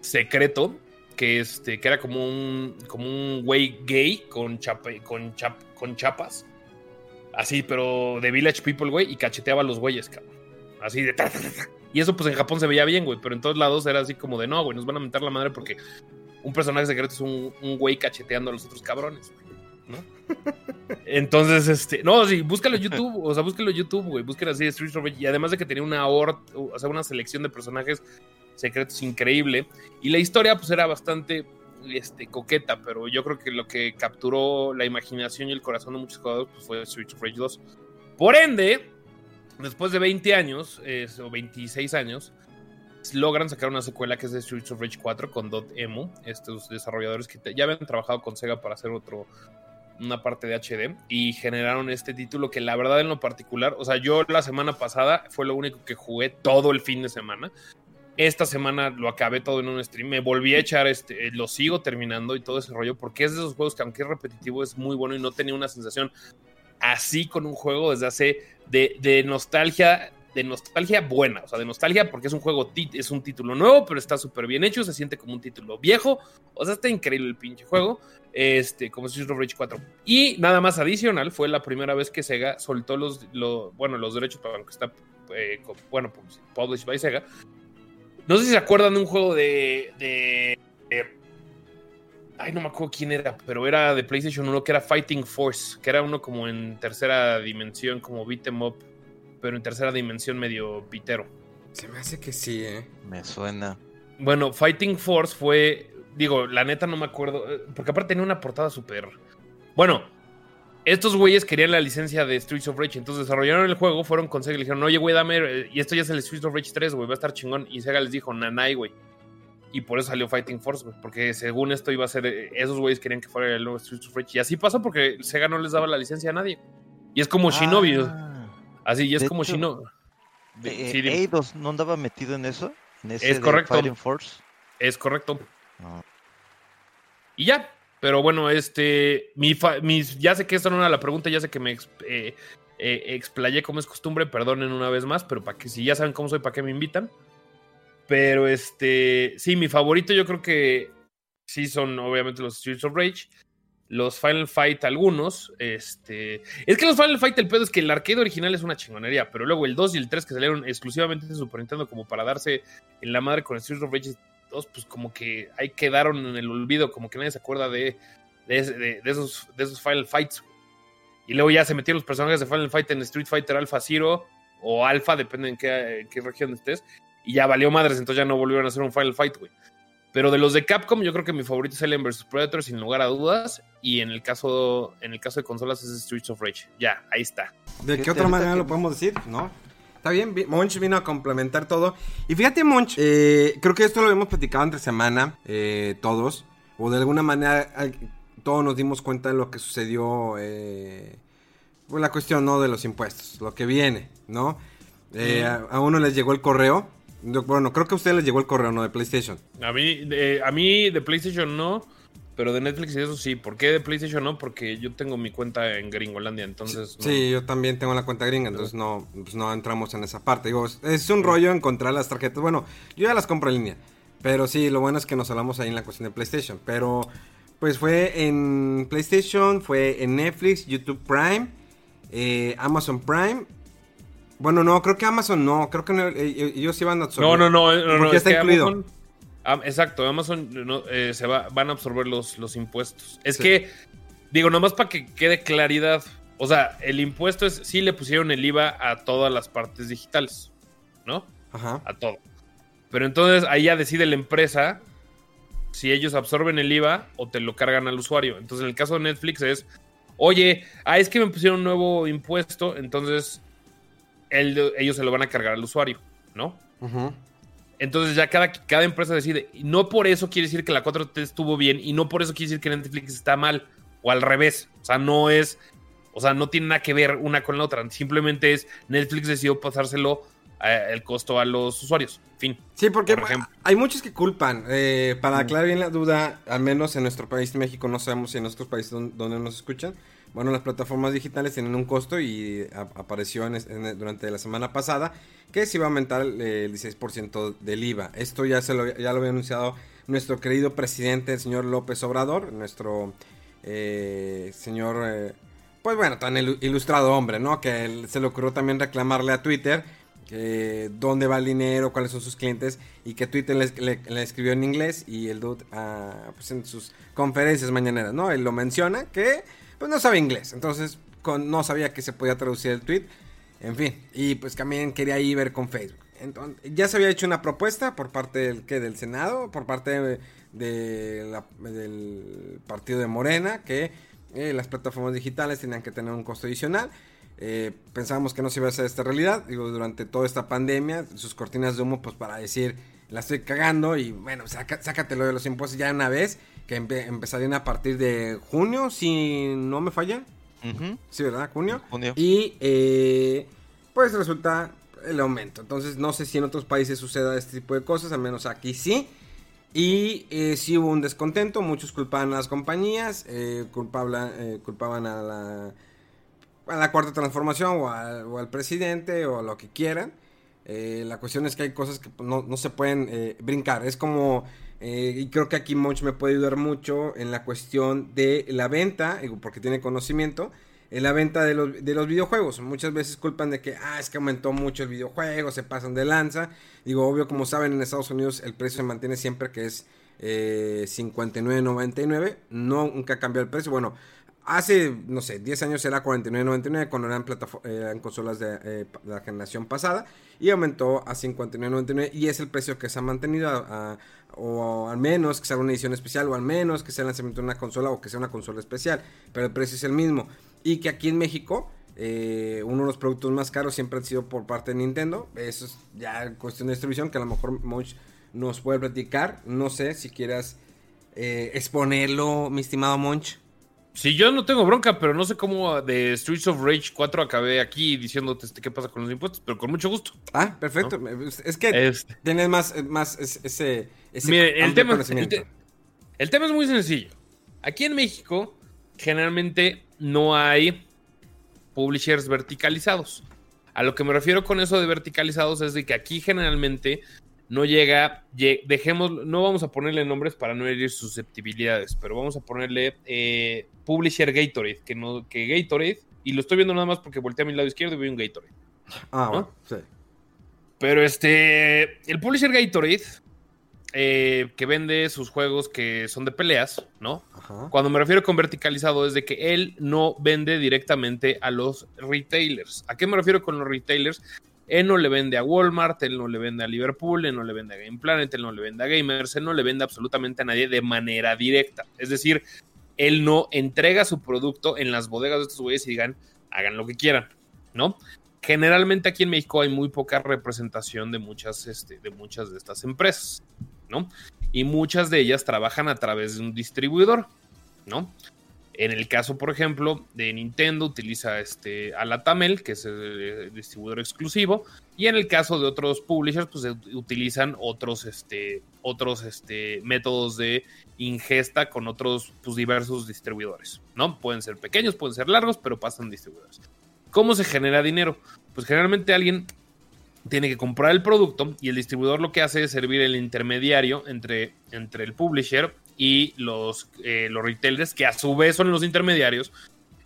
secreto que, este, que era como un, como un güey gay con, con, con chapas. Así, pero de Village People, güey, y cacheteaba a los güeyes, cabrón. Así de... Y eso pues en Japón se veía bien, güey, pero en todos lados era así como de, no, güey, nos van a meter la madre porque un personaje secreto es un, un güey cacheteando a los otros cabrones. Entonces, este, no, sí, búscalo en YouTube, o sea, búscalo en YouTube, güey, búscalo así Street of y además de que tenía una o sea, una selección de personajes secretos increíble y la historia pues era bastante este, coqueta, pero yo creo que lo que capturó la imaginación y el corazón de muchos jugadores pues, fue Street of Rage 2. Por ende, después de 20 años, o 26 años, logran sacar una secuela que es de Streets of Rage 4 con Dotemu, estos desarrolladores que ya habían trabajado con Sega para hacer otro una parte de HD y generaron este título que la verdad en lo particular, o sea, yo la semana pasada fue lo único que jugué todo el fin de semana. Esta semana lo acabé todo en un stream, me volví a echar, este, lo sigo terminando y todo ese rollo, porque es de esos juegos que aunque es repetitivo es muy bueno y no tenía una sensación así con un juego desde hace de, de nostalgia de nostalgia buena, o sea, de nostalgia porque es un juego, es un título nuevo, pero está súper bien hecho, se siente como un título viejo, o sea, está increíble el pinche juego, este, como Streets of Rage 4. Y nada más adicional, fue la primera vez que Sega soltó los, bueno, los derechos, para aunque está, eh, bueno, pues, published by Sega. No sé si se acuerdan de un juego de, de, Ay, no me acuerdo quién era, pero era de PlayStation 1 que era Fighting Force, que era uno como en tercera dimensión, como beat em up, pero en tercera dimensión medio pitero. Se me hace que sí, ¿eh? Me suena. Bueno, Fighting Force fue Digo, la neta no me acuerdo. Eh, porque aparte tenía una portada súper. Bueno, estos güeyes querían la licencia de Streets of Rage. Entonces desarrollaron el juego, fueron con Sega y le dijeron, oye, güey, dame. Eh, y esto ya es el Streets of Rage 3, güey, va a estar chingón. Y Sega les dijo, nanay, güey. Y por eso salió Fighting Force, güey. Porque según esto iba a ser. Eh, esos güeyes querían que fuera el nuevo Streets of Rage. Y así pasó porque Sega no les daba la licencia a nadie. Y es como Shinobi. Así, y es como Shinobi. Eidos no andaba metido en eso. En ese es correcto. Force. Es correcto. Y ya. Pero bueno, este. Mi, ya sé que esta no era la pregunta, ya sé que me eh, eh, explayé como es costumbre, perdonen una vez más, pero para que si ya saben cómo soy, para qué me invitan. Pero este. Sí, mi favorito yo creo que sí son obviamente los Streets of Rage. Los Final Fight, algunos. Este. Es que los Final Fight, el pedo es que el arcade original es una chingonería, pero luego el 2 y el 3 que salieron exclusivamente de Super Nintendo como para darse en la madre con Streets of Rage pues como que ahí quedaron en el olvido, como que nadie se acuerda de, de, esos, de esos Final Fights. Y luego ya se metieron los personajes de Final Fight en Street Fighter Alpha Zero o Alpha, depende en qué, qué región estés. Y ya valió madres, entonces ya no volvieron a hacer un Final Fight, güey. Pero de los de Capcom, yo creo que mi favorito es Alien vs Predator, sin lugar a dudas. Y en el caso, en el caso de consolas es Streets of Rage. Ya, ahí está. ¿De qué otra manera lo podemos decir? ¿No? Está bien, Monch vino a complementar todo. Y fíjate, Monch, eh, creo que esto lo habíamos platicado entre semana, eh, todos. O de alguna manera, todos nos dimos cuenta de lo que sucedió. Eh, pues la cuestión, ¿no? De los impuestos, lo que viene, ¿no? Eh, a, uno les llegó el correo. Bueno, creo que a ustedes les llegó el correo, ¿no? De PlayStation. A mí, a mí de PlayStation no. Pero de Netflix y eso sí. ¿Por qué de PlayStation no? Porque yo tengo mi cuenta en Gringolandia, entonces... Sí, yo también tengo la cuenta gringa, entonces no, pues no entramos en esa parte. Digo, es un rollo encontrar las tarjetas. Bueno, yo ya las compro en línea. Pero sí, lo bueno es que nos hablamos ahí en la cuestión de PlayStation. Pero pues fue en PlayStation, fue en Netflix, YouTube Prime, eh, Amazon Prime. Bueno, no, creo que Amazon no. Creo que no, eh, ellos iban a... No, no, no. no, no está incluido. Ah, exacto, Amazon no, eh, se va, van a absorber los, los impuestos. Es que, digo, nomás para que quede claridad. O sea, el impuesto es, sí le pusieron el IVA a todas las partes digitales, ¿no? Ajá. A todo. Pero entonces ahí ya decide la empresa si ellos absorben el IVA o te lo cargan al usuario. Entonces en el caso de Netflix es, oye, ah, es que me pusieron un nuevo impuesto, entonces el- ellos se lo van a cargar al usuario, ¿no? Entonces ya cada, cada empresa decide. Y no por eso quiere decir que la 4T estuvo bien y no por eso quiere decir que Netflix está mal o al revés. O sea, no es, o sea, no tiene nada que ver una con la otra. Simplemente es Netflix decidió pasárselo eh, el costo a los usuarios. Fin. Sí, porque Por hay muchos que culpan. eh, para aclarar bien la duda, al menos en nuestro país, México, no sabemos si en otros países don- donde nos escuchan. Bueno, las plataformas digitales tienen un costo y apareció en durante la semana pasada que se iba a aumentar eh, el 16% del IVA. Esto ya, se lo, ya lo había anunciado nuestro querido presidente, el señor López Obrador, nuestro eh, señor, eh, pues bueno, tan ilu- ilustrado hombre, ¿no? Que se le ocurrió también reclamarle a Twitter que dónde va el dinero, cuáles son sus clientes y que Twitter le escribió en inglés y el dude ah, pues en sus conferencias mañaneras, ¿no? Él lo menciona que pues no sabe inglés, entonces con- no sabía que se podía traducir el tweet, en fin, y pues también quería ir ver con Facebook. Entonces, ya se había hecho una propuesta por parte del, ¿qué? del Senado, por parte de, la- del partido de Morena, que eh, las plataformas digitales tenían que tener un costo adicional. Eh, pensábamos que no se iba a hacer esta realidad. Digo, durante toda esta pandemia, sus cortinas de humo, pues para decir, la estoy cagando y bueno, saca- sácatelo de los impuestos ya una vez, que empe- empezarían a partir de junio, si no me falla. Ujú. Sí, ¿verdad? Junio. Junio. Y eh, pues resulta el aumento. Entonces no sé si en otros países suceda este tipo de cosas, al menos aquí sí. Y eh, sí hubo un descontento, muchos culpaban a las compañías, eh, culpabla- eh, culpaban a la, a la cuarta transformación o, al- o al presidente o a lo que quieran. Eh, la cuestión es que hay cosas que no, no se pueden brincar. Es como, eh, y creo que aquí Monch me puede ayudar mucho en la cuestión de la venta, digo, porque tiene conocimiento, en la venta de los, de los videojuegos. Muchas veces culpan de que, ah, es que aumentó mucho el videojuego, se pasan de lanza. Digo, obvio, como saben, en Estados Unidos el precio se mantiene siempre que es eh, 59.99. No, nunca cambia el precio. Bueno, hace, no sé, 10 años era 49.99 cuando eran, eran consolas de eh, la generación pasada. Y aumentó a 59.99 y es el precio que se ha mantenido o al menos que sea una edición especial o al menos que sea el lanzamiento de una consola o que sea una consola especial. Pero el precio es el mismo. Y que aquí en México eh, uno de los productos más caros siempre han sido por parte de Nintendo. Eso es ya cuestión de distribución que a lo mejor Monch nos puede platicar. No sé si quieras eh, exponerlo, mi estimado Monch. Si yo no tengo bronca, pero no sé cómo de Streets of Rage 4 acabé aquí diciéndote este, qué pasa con los impuestos, pero con mucho gusto. Ah, perfecto. Es que tienes más, más es- ese, ese Mire, el tema, el, te- el tema es muy sencillo. Aquí en México, generalmente no hay publishers verticalizados. A lo que me refiero con eso de verticalizados es de que aquí generalmente no llega, lle- dejemos, no vamos a ponerle nombres para no herir susceptibilidades, pero vamos a ponerle eh, publisher Gatorade, que no, que Gatorade, y lo estoy viendo nada más porque volteé a mi lado izquierdo y veo un Gatorade. Ah, ¿no? bueno, sí. Pero este, el publisher Gatorade, eh, que vende sus juegos que son de peleas, ¿no? Ajá. Cuando me refiero con verticalizado es de que él no vende directamente a los retailers. ¿A qué me refiero con los retailers? Él no le vende a Walmart, él no le vende a Liverpool, él no le vende a Game Planet, él no le vende a Gamers, él no le vende absolutamente a nadie de manera directa. Es decir, él no entrega su producto en las bodegas de estos güeyes y digan, hagan lo que quieran, ¿no? Generalmente aquí en México hay muy poca representación de muchas, este, de muchas de estas empresas, ¿no? Y muchas de ellas trabajan a través de un distribuidor, ¿no? En el caso, por ejemplo, de Nintendo utiliza este, a la Tamel, que es el eh, distribuidor exclusivo, y en el caso de otros publishers, pues utilizan otros, este, otros este, métodos de ingesta con otros pues, diversos distribuidores, ¿no? Pueden ser pequeños, pueden ser largos, pero pasan distribuidores. ¿Cómo se genera dinero? Pues generalmente alguien tiene que comprar el producto y el distribuidor lo que hace es servir el intermediario entre, entre el publisher y los, eh, los retailers, que a su vez son los intermediarios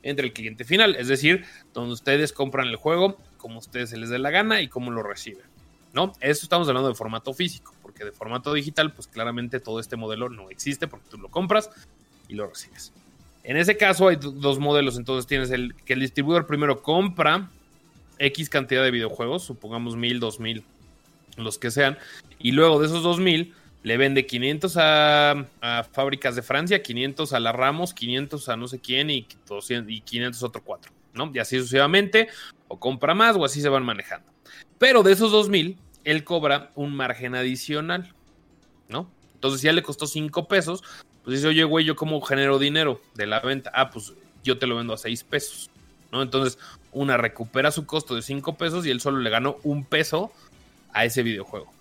entre el cliente final, es decir, donde ustedes compran el juego como a ustedes se les dé la gana y cómo lo reciben, ¿no? Eso estamos hablando de formato físico, porque que de formato digital, pues claramente todo este modelo no existe porque tú lo compras y lo recibes. En ese caso hay dos modelos, entonces tienes el que el distribuidor primero compra X cantidad de videojuegos, supongamos mil, dos mil, los que sean, y luego de esos dos mil le vende 500 a, fábricas de Francia, 500 a la Ramos, 500 a no sé quién y, 200, y 500 otro cuatro, ¿no? Y así sucesivamente, o compra más o así se van manejando. Pero de esos 2000, él cobra un margen adicional, ¿no? Entonces, si ya le costó 5 pesos, pues dice, oye, güey, ¿yo cómo genero dinero de la venta? Ah, pues yo te lo vendo a 6 pesos, ¿no? Entonces, una recupera su costo de 5 pesos y él solo le ganó un peso a ese videojuego.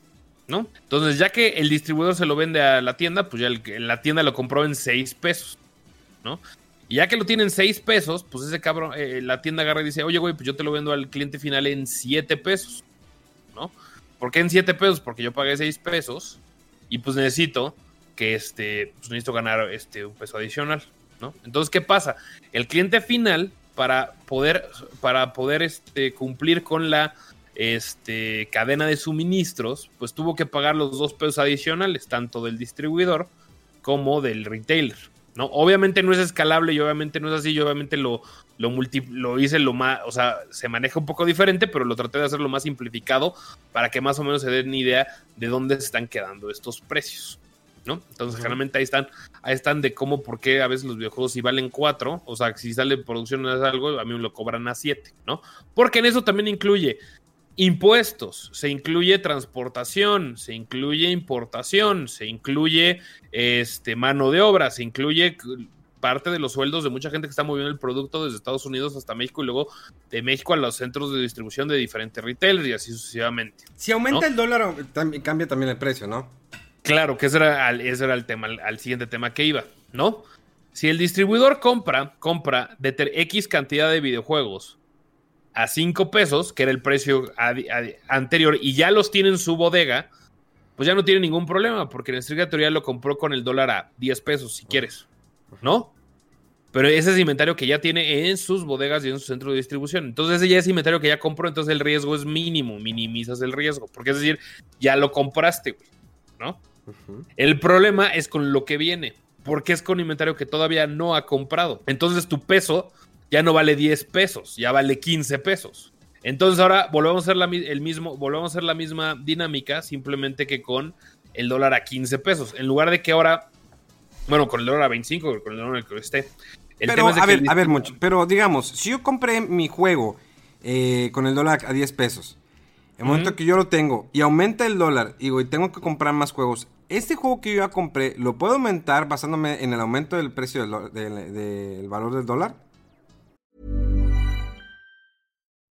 ¿No? Entonces, ya que el distribuidor se lo vende a la tienda, pues ya la tienda lo compró en 6 pesos, ¿no? Y ya que lo tienen 6 pesos, pues ese cabrón, eh, la tienda agarra y dice, oye, güey, pues yo te lo vendo al cliente final en 7 pesos, ¿no? ¿Por qué en 7 pesos? Porque yo pagué 6 pesos y pues necesito que este, pues necesito ganar este, un peso adicional, ¿no? Entonces, ¿qué pasa? El cliente final, para poder, para poder este, cumplir con la este, cadena de suministros, pues tuvo que pagar los dos pesos adicionales, tanto del distribuidor como del retailer. ¿no? Obviamente no es escalable y obviamente no es así, yo obviamente lo, lo, lo hice lo más, o sea, se maneja un poco diferente, pero lo traté de hacer lo más simplificado para que más o menos se den idea de dónde se están quedando estos precios. ¿no? Entonces, generalmente ahí están, ahí están de cómo, por qué a veces los videojuegos si valen 4, o sea, si sale en producción es algo, a mí me lo cobran a 7, ¿no? Porque en eso también incluye Impuestos, se incluye transportación, se incluye importación, se incluye este, mano de obra, se incluye parte de los sueldos de mucha gente que está moviendo el producto desde Estados Unidos hasta México y luego de México a los centros de distribución de diferentes retailers y así sucesivamente. Si aumenta el dólar, cambia también el precio, ¿no? Claro, que ese era, era el tema, al siguiente tema que iba, ¿no? Si el distribuidor compra, compra de X cantidad de videojuegos a 5 pesos, que era el precio anterior, y ya los tiene en su bodega, pues ya no tiene ningún problema, porque en estricta teoría lo compró con el dólar a 10 pesos, si quieres, ¿no? Pero ese es inventario que ya tiene en sus bodegas y en su centro de distribución. Entonces ese ya es inventario que ya compró, entonces el riesgo es mínimo, minimizas el riesgo, porque es decir, ya lo compraste, ¿no? El problema es con lo que viene, porque es con inventario que todavía no ha comprado. Entonces tu peso ya no vale 10 pesos, ya vale 15 pesos. Entonces ahora volvemos a hacer la, el mismo, volvemos a hacer la misma dinámica, simplemente que con el dólar a 15 pesos. En lugar de que ahora, bueno, con el dólar a 25, con el dólar que esté. pero, a ver, a ver, mucho. Pero digamos, si yo compré mi juego eh, con el dólar a 10 pesos, en el momento que yo lo tengo y aumenta el dólar, digo, y tengo que comprar más juegos, este juego que yo ya compré, ¿lo puedo aumentar basándome en el aumento del precio del valor del dólar?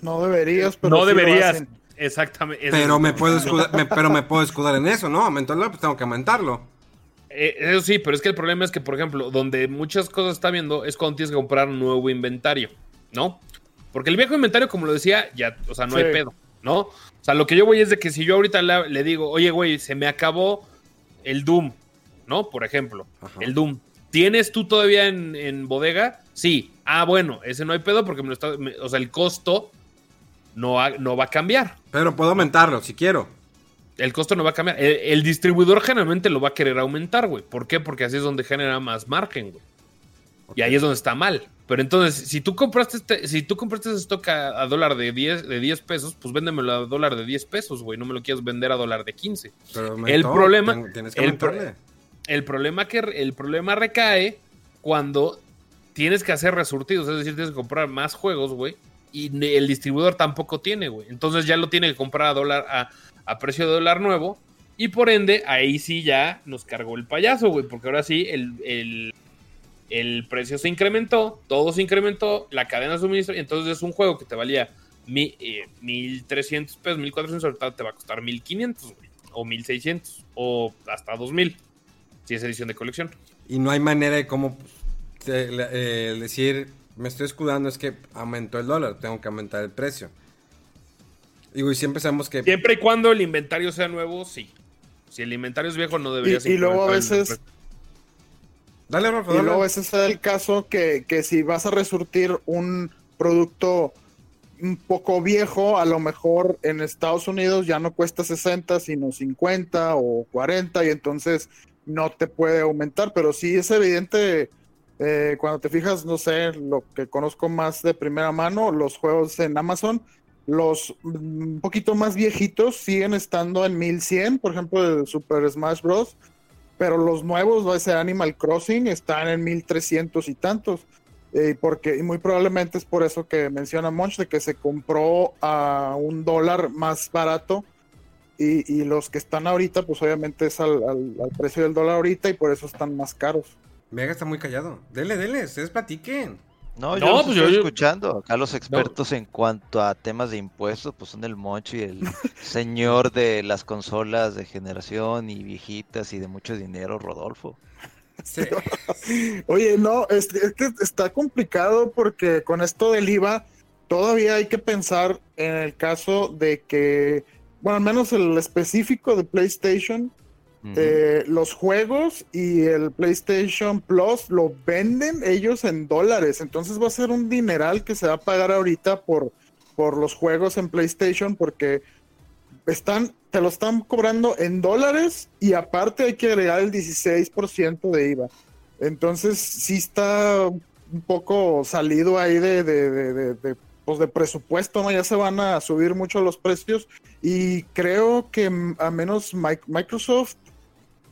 No deberías, pero No deberías, exactamente. Pero me, puedo escudar, pero me puedo escudar en eso, ¿no? Aumentarlo, pues tengo que aumentarlo. Eh, eso sí, pero es que el problema es que, por ejemplo, donde muchas cosas está viendo es cuando tienes que comprar nuevo inventario, ¿no? Porque el viejo inventario, como lo decía, ya, o sea, no hay pedo, ¿no? O sea, lo que yo voy es de que si yo ahorita le, digo, oye, güey, se me acabó el Doom, ¿no? Por ejemplo, el Doom. ¿Tienes tú todavía en, bodega? Sí. Ah, bueno, ese no hay pedo porque me lo está, o sea, el costo no, no va a cambiar. Pero puedo aumentarlo si quiero. El costo no va a cambiar. El, distribuidor generalmente lo va a querer aumentar, güey. ¿Por qué? Porque así es donde genera más margen, güey. Y ahí es donde está mal. Pero entonces, si tú compraste este, si tú compraste ese stock a, dólar de 10, de 10 pesos, pues véndemelo a dólar de 10 pesos, güey. No me lo quieres vender a dólar de 15. el problema. el, problema que el problema recae cuando tienes que hacer resurtidos, es decir, tienes que comprar más juegos, güey. Y el distribuidor tampoco tiene, güey. Entonces ya lo tiene que comprar a dólar a, precio de dólar nuevo. Y por ende, ahí sí ya nos cargó el payaso, güey. Porque ahora sí, el el precio se incrementó, todo se incrementó, la cadena de suministro, y entonces es un juego que te valía mi, eh, 1300 pesos, 1400, ahorita te va a costar 1500, güey, o 1600, o hasta 2000, si es edición de colección. Y no hay manera de cómo pues, eh, decir, me estoy escudando, es que aumentó el dólar, tengo que aumentar el precio. Digo, y siempre sabemos que... Siempre y cuando el inventario sea nuevo, sí. Si el inventario es viejo, no Y, deberías y luego a el veces. Dale, Rafa, y luego ese es el caso que, que si vas a resurtir un producto un poco viejo, a lo mejor en Estados Unidos ya no cuesta 60, sino 50 o 40 y entonces no te puede aumentar, pero sí es evidente eh, cuando te fijas, no sé, lo que conozco más de primera mano, los juegos en Amazon, los mm, un poquito más viejitos siguen estando en 1100, por ejemplo, el Super Smash Bros. Pero los nuevos, ¿no? ese Animal Crossing, están en 1300 y tantos. Eh, porque, y muy probablemente es por eso que menciona Monch, de que se compró a un dólar más barato. Y, los que están ahorita, pues obviamente es al precio del dólar ahorita y por eso están más caros. Mega está muy callado. Dele, dele, ustedes platiquen. No, No, yo los pues estoy yo- yo- escuchando. Acá los expertos en cuanto a temas de impuestos, pues son el Moncho y el señor de las consolas de generación y viejitas y de mucho dinero, Rodolfo. Sí. Oye, no, es, es que está complicado porque con esto del IVA todavía hay que pensar en el caso de que, bueno, al menos el específico de PlayStation, Eh, los juegos y el PlayStation Plus lo venden ellos en dólares, entonces va a ser un dineral que se va a pagar ahorita por, por los juegos en PlayStation porque están, te lo están cobrando en dólares y aparte hay que agregar el 16% de IVA. Entonces sí está un poco salido ahí de, de, pues, de presupuesto, ¿no? Ya se van a subir mucho los precios y creo que mm, a menos Mi- Microsoft,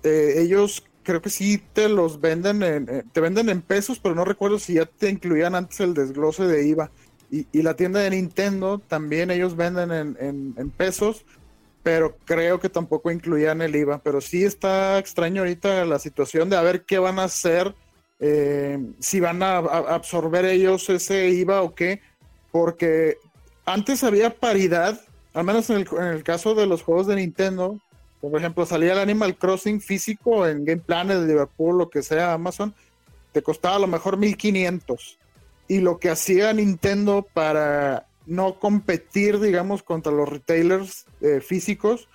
eh, ellos creo que sí te los venden en, eh, te venden en pesos, pero no recuerdo si ya te incluían antes el desglose de IVA. Y, la tienda de Nintendo también ellos venden en, pesos, pero creo que tampoco incluían el IVA. Pero sí está extraño ahorita la situación de a ver qué van a hacer, eh, si van a, absorber ellos ese IVA o qué, porque antes había paridad, al menos en el caso de los juegos de Nintendo, por ejemplo, salía el Animal Crossing físico en Game Planet, Liverpool, lo que sea, Amazon, te costaba a lo mejor 1500. Y lo que hacía Nintendo para no competir, digamos, contra los retailers eh, físicos,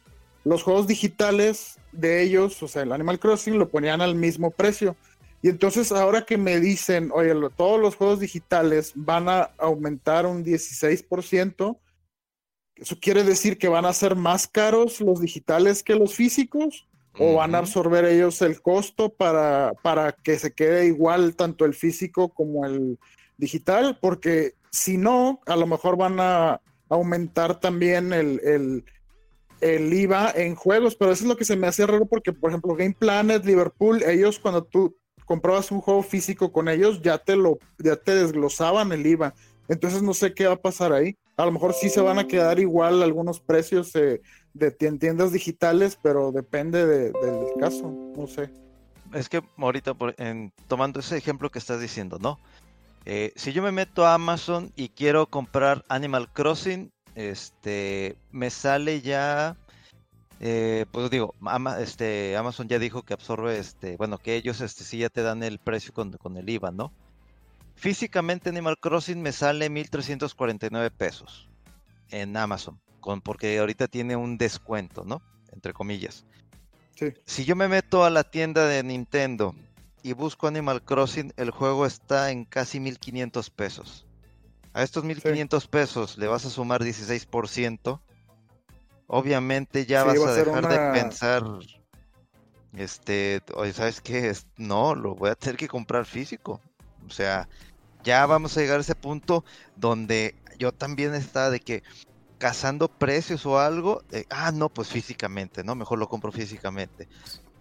los juegos digitales de ellos, o sea, el Animal Crossing, lo ponían al mismo precio. Y entonces ahora que me dicen, oye, lo- todos los juegos digitales van a aumentar un 16%, eso quiere decir que van a ser más caros los digitales que los físicos o van a absorber ellos el costo para, para que se quede igual tanto el físico como el digital, porque si no, a lo mejor van a aumentar también el, el, el IVA en juegos, pero eso es lo que se me hace raro porque, por ejemplo, Game Planet, Liverpool, ellos cuando tú comprabas un juego físico con ellos, ya te lo, ya te desglosaban el IVA. Entonces no sé qué va a pasar ahí. A lo mejor sí se van a quedar igual algunos precios eh, de tien- tiendas digitales, pero depende de- del caso. No sé. Es que ahorita, en- tomando ese ejemplo que estás diciendo, ¿no? Eh, si yo me meto a Amazon y quiero comprar Animal Crossing, este, me sale ya, eh, pues digo, este, Amazon ya dijo que absorbe, este, bueno, que ellos, este, sí ya te dan el precio con el IVA, ¿no? Físicamente Animal Crossing me sale 1.349 pesos en Amazon, con, porque ahorita tiene un descuento, ¿no? Entre comillas. Sí. Si yo me meto a la tienda de Nintendo y busco Animal Crossing, el juego está en casi 1500 pesos. A estos 1500 pesos le vas a sumar 16%. Obviamente ya Sí, vas va a dejar una- de pensar, este, oye, ¿sabes qué? No, lo voy a tener que comprar físico. O sea, ya vamos a llegar a ese punto donde yo también estaba de que cazando precios o algo, eh, ah, no, pues físicamente, ¿no? Mejor lo compro físicamente.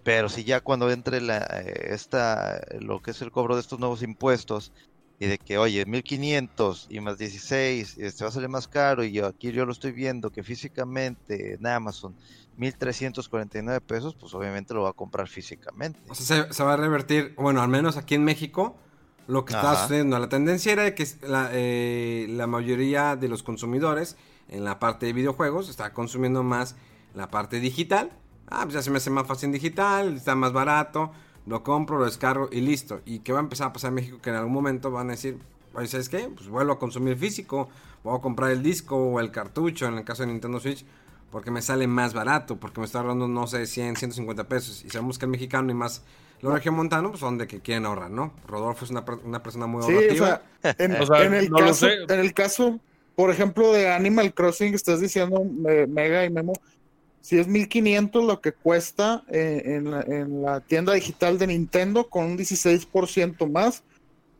Pero si ya cuando entre la, eh, esta, lo que es el cobro de estos nuevos impuestos y de que, oye, 1500 y más 16, este va a salir más caro y yo aquí yo lo estoy viendo que físicamente en Amazon 1349 pesos, pues obviamente lo va a comprar físicamente. O sea, se, se va a revertir, bueno, al menos aquí en México, lo que estaba Ajá. sucediendo. La tendencia era que la, eh, la mayoría de los consumidores en la parte de videojuegos está consumiendo más la parte digital. Ah, pues ya se me hace más fácil en digital, está más barato, lo compro, lo descargo y listo. ¿Y qué va a empezar a pasar en México? Que en algún momento van a decir, oye, ¿sabes qué? Pues vuelvo a consumir físico, voy a comprar el disco o el cartucho en el caso de Nintendo Switch. Porque me sale más barato, porque me está ahorrando, no sé, 100, 150 pesos. Y sabemos que el mexicano y más los regiomontanos pues, son de que quieren ahorrar, ¿no? Rodolfo es una, una persona muy Sí, o sea, en, O sea, en el no caso, en el caso, por ejemplo, de Animal Crossing, estás diciendo, eh, Mega y Memo, si es 1500 lo que cuesta eh, en, la, en la tienda digital de Nintendo con un 16% más,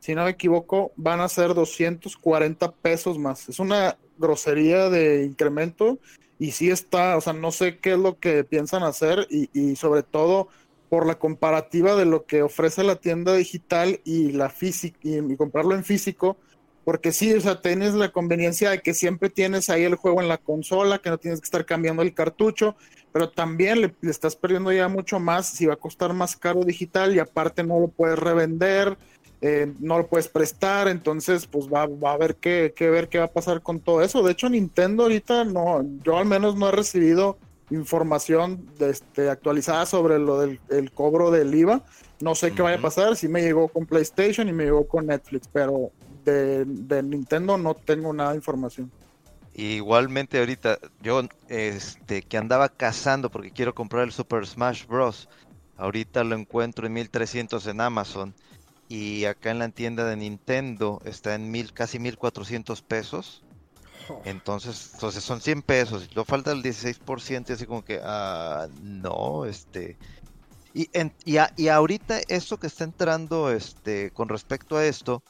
si no me equivoco, van a ser 240 pesos más. Es una grosería de incremento y sí está, o sea, no sé qué es lo que piensan hacer y, y sobre todo por la comparativa de lo que ofrece la tienda digital y la física y, comprarlo en físico, porque sí, o sea, tienes la conveniencia de que siempre tienes ahí el juego en la consola, que no tienes que estar cambiando el cartucho, pero también le, le estás perdiendo ya mucho más si va a costar más caro digital y aparte no lo puedes revender, eh, no lo puedes prestar, entonces pues va, va a haber que, que ver qué va a pasar con todo eso. De hecho, Nintendo ahorita no, yo al menos no he recibido información este, actualizada sobre lo del el cobro del IVA. No sé qué vaya a pasar, sí me llegó con PlayStation y me llegó con Netflix, pero de, de Nintendo no tengo nada de información. Igualmente ahorita yo este que andaba cazando porque quiero comprar el Super Smash Bros. Ahorita lo encuentro en 1300 en Amazon y acá en la tienda de Nintendo está en mil casi 1400 pesos. Entonces, entonces son 100 pesos y lo falta el 16% y así como que ah, no, este y, en- y, a- y ahorita esto que está entrando este con respecto a esto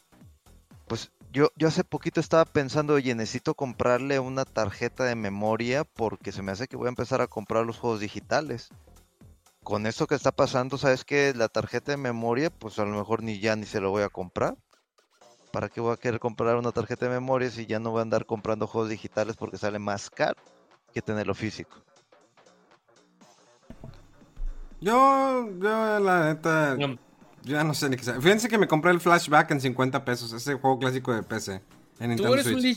pues yo, yo hace poquito estaba pensando, oye, necesito comprarle una tarjeta de memoria porque se me hace que voy a empezar a comprar los juegos digitales. Con esto que está pasando, ¿sabes qué? La tarjeta de memoria, pues a lo mejor ni ya ni se lo voy a comprar. ¿Para qué voy a querer comprar una tarjeta de memoria si ya no voy a andar comprando juegos digitales porque sale más caro que tenerlo físico? Yo, yo la neta, No, yo ya no sé ni qué sea. Fíjense que me compré el Flashback en 50 pesos, ese juego clásico de PC. En Tú Nintendo un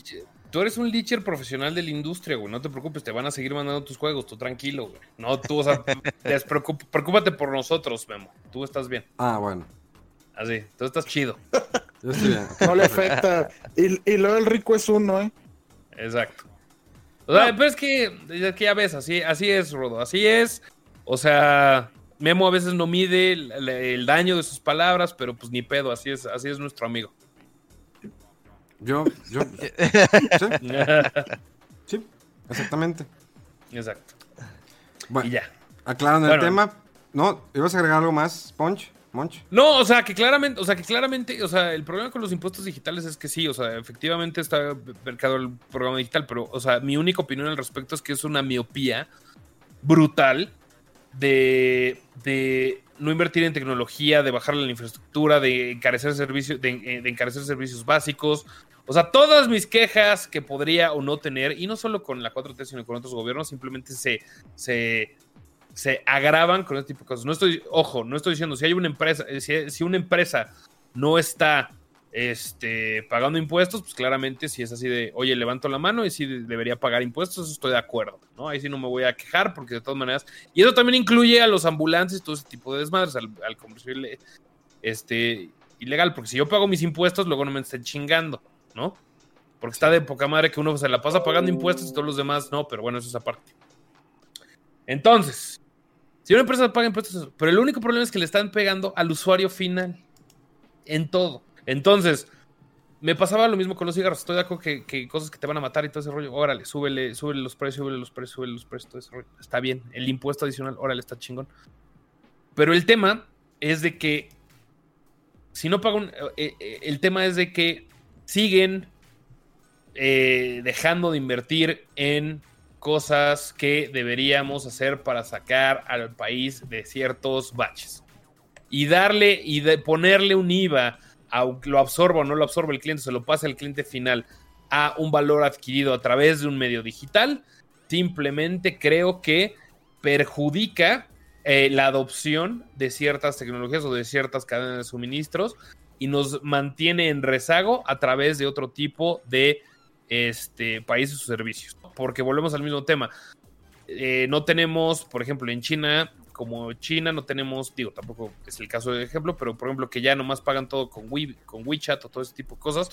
tú eres un leacher profesional de la industria, güey. No te preocupes, te van a seguir mandando tus juegos, tú tranquilo, güey. No, tú, o sea, preocúpate por nosotros, Memo. Tú estás bien. Ah, bueno. Así, tú estás chido. Yo estoy bien. No le afecta. y, y luego el rico es uno, ¿eh? Exacto. O sea, pero es que, es que ya ves, así, así es, Rodo. Así es. O sea, Memo a veces no mide el, el- el daño de sus palabras, pero pues ni pedo, así es, así es nuestro amigo. Yo, yo. sí, sí, exactamente. Exacto. Bueno, Y ya. aclarando Bueno. el tema. No, ¿ibas a agregar algo más, Punch? Monch? No, o sea, que claramente, o sea, que claramente, o sea, el problema con los impuestos digitales es que sí, o sea, efectivamente está mercado el programa digital, pero, o sea, mi única opinión al respecto es que es una miopía brutal de, de no invertir en tecnología, de bajar la infraestructura, de encarecer servicios, de, eh, de encarecer servicios básicos. O sea, todas mis quejas que podría o no tener, y no solo con la 4T, sino con otros gobiernos, simplemente se, se, se agravan con este tipo de cosas. No estoy, ojo, no estoy diciendo, si hay una empresa, eh, si, una empresa no está este, pagando impuestos, pues claramente si es así de, oye, levanto la mano y si debería pagar impuestos, estoy de acuerdo, ¿no? Ahí sí no me voy a quejar porque de todas maneras, y eso también incluye a los ambulantes todo ese tipo de desmadres, al, al comercio este, ilegal, porque si yo pago mis impuestos, luego no me estén chingando, ¿no? Porque está de poca madre que uno se la pasa pagando impuestos y todos los demás no, pero bueno, eso es aparte. Entonces, si una empresa paga impuestos, pero el único problema es que le están pegando al usuario final en todo. Entonces, me pasaba lo mismo con los cigarros. Estoy de acuerdo que, cosas que te van a matar y todo ese rollo. Órale, súbele, súbele los precios, súbele los precios, súbele los precios. Está bien. El impuesto adicional, órale, está chingón. Pero el tema es de que si no pagan, eh, eh, el tema es de que siguen eh, dejando de invertir en cosas que deberíamos hacer para sacar al país de ciertos baches. Y darle y de ponerle un IVA, aunque lo absorba o no lo absorba el cliente, se lo pase al cliente final a un valor adquirido a través de un medio digital, simplemente creo que perjudica eh, la adopción de ciertas tecnologías o de ciertas cadenas de suministros y nos mantiene en rezago a través de otro tipo de este, países o servicios. Porque volvemos al mismo tema. Eh, no tenemos, por ejemplo, en China, como China, no tenemos, digo, tampoco es el caso de ejemplo, pero por ejemplo, que ya nomás pagan todo con, con WeChat o todo ese tipo de cosas.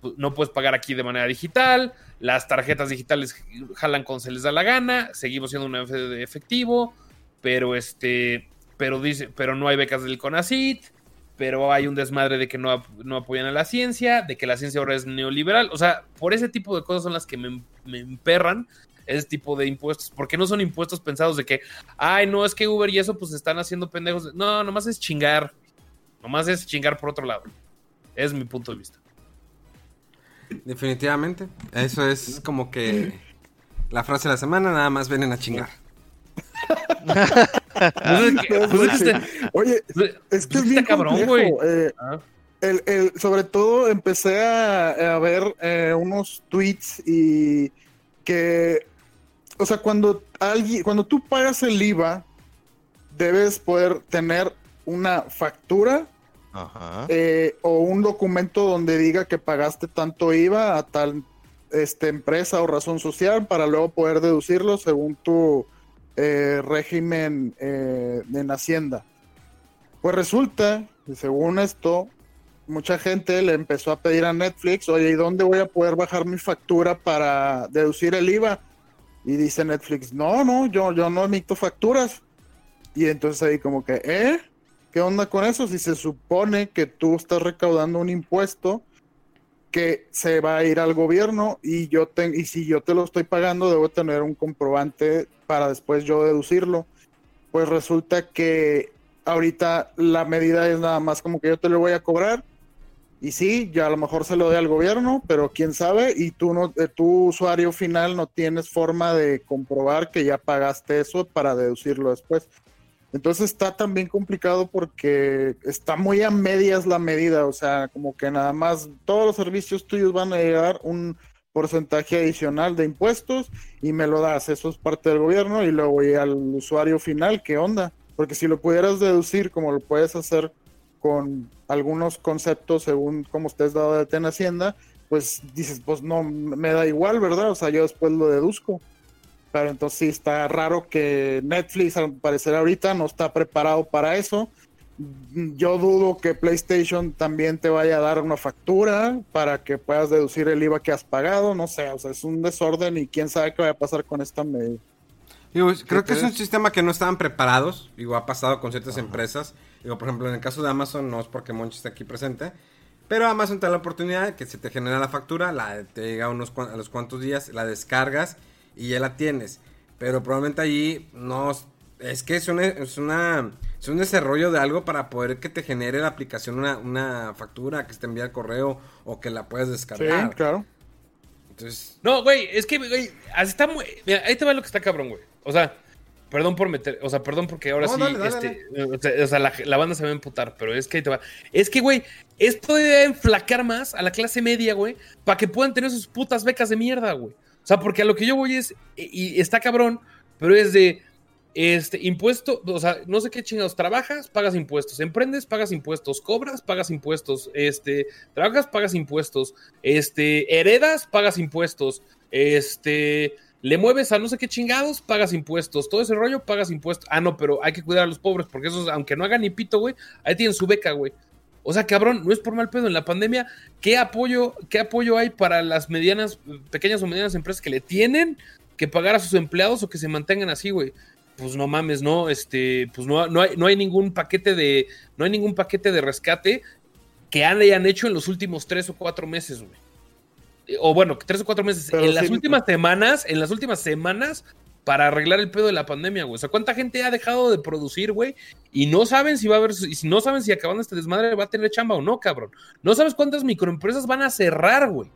Pues, no puedes pagar aquí de manera digital, las tarjetas digitales jalan con se les da la gana, seguimos siendo una de efectivo, pero este, pero dice, pero no hay becas del CONACIT, pero hay un desmadre de que no, no apoyan a la ciencia, de que la ciencia ahora es neoliberal, o sea, por ese tipo de cosas son las que me, me emperran ese tipo de impuestos, porque no son impuestos pensados de que, ay, no, es que Uber y eso pues están haciendo pendejos. No, nomás es chingar. Nomás es chingar por otro lado. Es mi punto de vista. Definitivamente. Eso es como que la frase de la semana, nada más vienen a chingar. Oye, es que es bien cabrón, güey. Eh, ah. el, sobre todo empecé a, ver eh, unos tweets y que, o sea, cuando alguien, cuando tú pagas el IVA, debes poder tener una factura eh, o un documento donde diga que pagaste tanto IVA a tal este, empresa o razón social para luego poder deducirlo según tu eh, régimen eh, en Hacienda. Pues resulta, según esto, mucha gente le empezó a pedir a Netflix, oye, ¿y dónde voy a poder bajar mi factura para deducir el IVA? Y dice Netflix, no, no, yo, yo no emito facturas. Y entonces ahí como que, ¿eh? ¿Qué onda con eso? Si se supone que tú estás recaudando un impuesto que se va a ir al gobierno y yo te, y si yo te lo estoy pagando debo tener un comprobante para después yo deducirlo. Pues resulta que ahorita la medida es nada más como que yo te lo voy a cobrar y sí, ya a lo mejor se lo doy al gobierno, pero quién sabe y tú no eh, tu usuario final no tienes forma de comprobar que ya pagaste eso para deducirlo después. Entonces está también complicado porque está muy a medias la medida, o sea, como que nada más todos los servicios tuyos van a llegar un porcentaje adicional de impuestos y me lo das, eso es parte del gobierno y luego voy al usuario final, ¿qué onda? Porque si lo pudieras deducir como lo puedes hacer con algunos conceptos según como estés dado de en Hacienda, pues dices, pues no, me da igual, ¿verdad? O sea, yo después lo deduzco. Pero entonces sí está raro que Netflix, al parecer ahorita, no está preparado para eso. Yo dudo que PlayStation también te vaya a dar una factura para que puedas deducir el IVA que has pagado. No sé, o sea, es un desorden y quién sabe qué va a pasar con esta medida. creo que es un sistema que no estaban preparados. Digo, ha pasado con ciertas empresas. Digo, por ejemplo, en el caso de Amazon, no es porque Monchi esté aquí presente. Pero Amazon te da la oportunidad de que se te genera la factura, la, te llega unos, a los cuantos días, la descargas y ya la tienes. Pero probablemente allí no... Es que es, una, es, una, es un desarrollo de algo para poder que te genere la aplicación una, una factura, que te envíe al correo o que la puedas descargar. Sí, claro. Entonces... No, güey, es que, güey, así está muy... Mira, ahí te va lo que está cabrón, güey. O sea, perdón por meter, o sea, perdón porque ahora sí, este, o sea, la, la, banda se va a emputar, pero es que ahí te va. Es que, güey, esto debe enflacar más a la clase media, güey, para que puedan tener sus putas becas de mierda, güey. O sea, porque a lo que yo voy es, y está cabrón, pero es de, este, impuesto, o sea, no sé qué chingados, trabajas, pagas impuestos, emprendes, pagas impuestos, cobras, pagas impuestos, este, trabajas, pagas impuestos, este, heredas, pagas impuestos, este, le mueves a no sé qué chingados, pagas impuestos, todo ese rollo, pagas impuestos. Ah, no, pero hay que cuidar a los pobres, porque esos, aunque no hagan ni pito, güey, ahí tienen su beca, güey. O sea, cabrón, no es por mal pedo. En la pandemia, ¿qué apoyo, qué apoyo hay para las medianas, pequeñas o medianas empresas que le tienen que pagar a sus empleados o que se mantengan así, güey? Pues no mames, no, este, pues no, no, hay, no hay ningún paquete de, no hay ningún paquete de rescate que hayan hecho en los últimos tres o cuatro meses, güey. O bueno, tres o cuatro meses. en las últimas semanas, en las últimas semanas, para arreglar el pedo de la pandemia, güey. O sea, ¿cuánta gente ha dejado de producir, güey? Y no saben si va a haber, y si no saben si acabando este desmadre va a tener chamba o no, cabrón. No sabes cuántas microempresas van a cerrar, güey.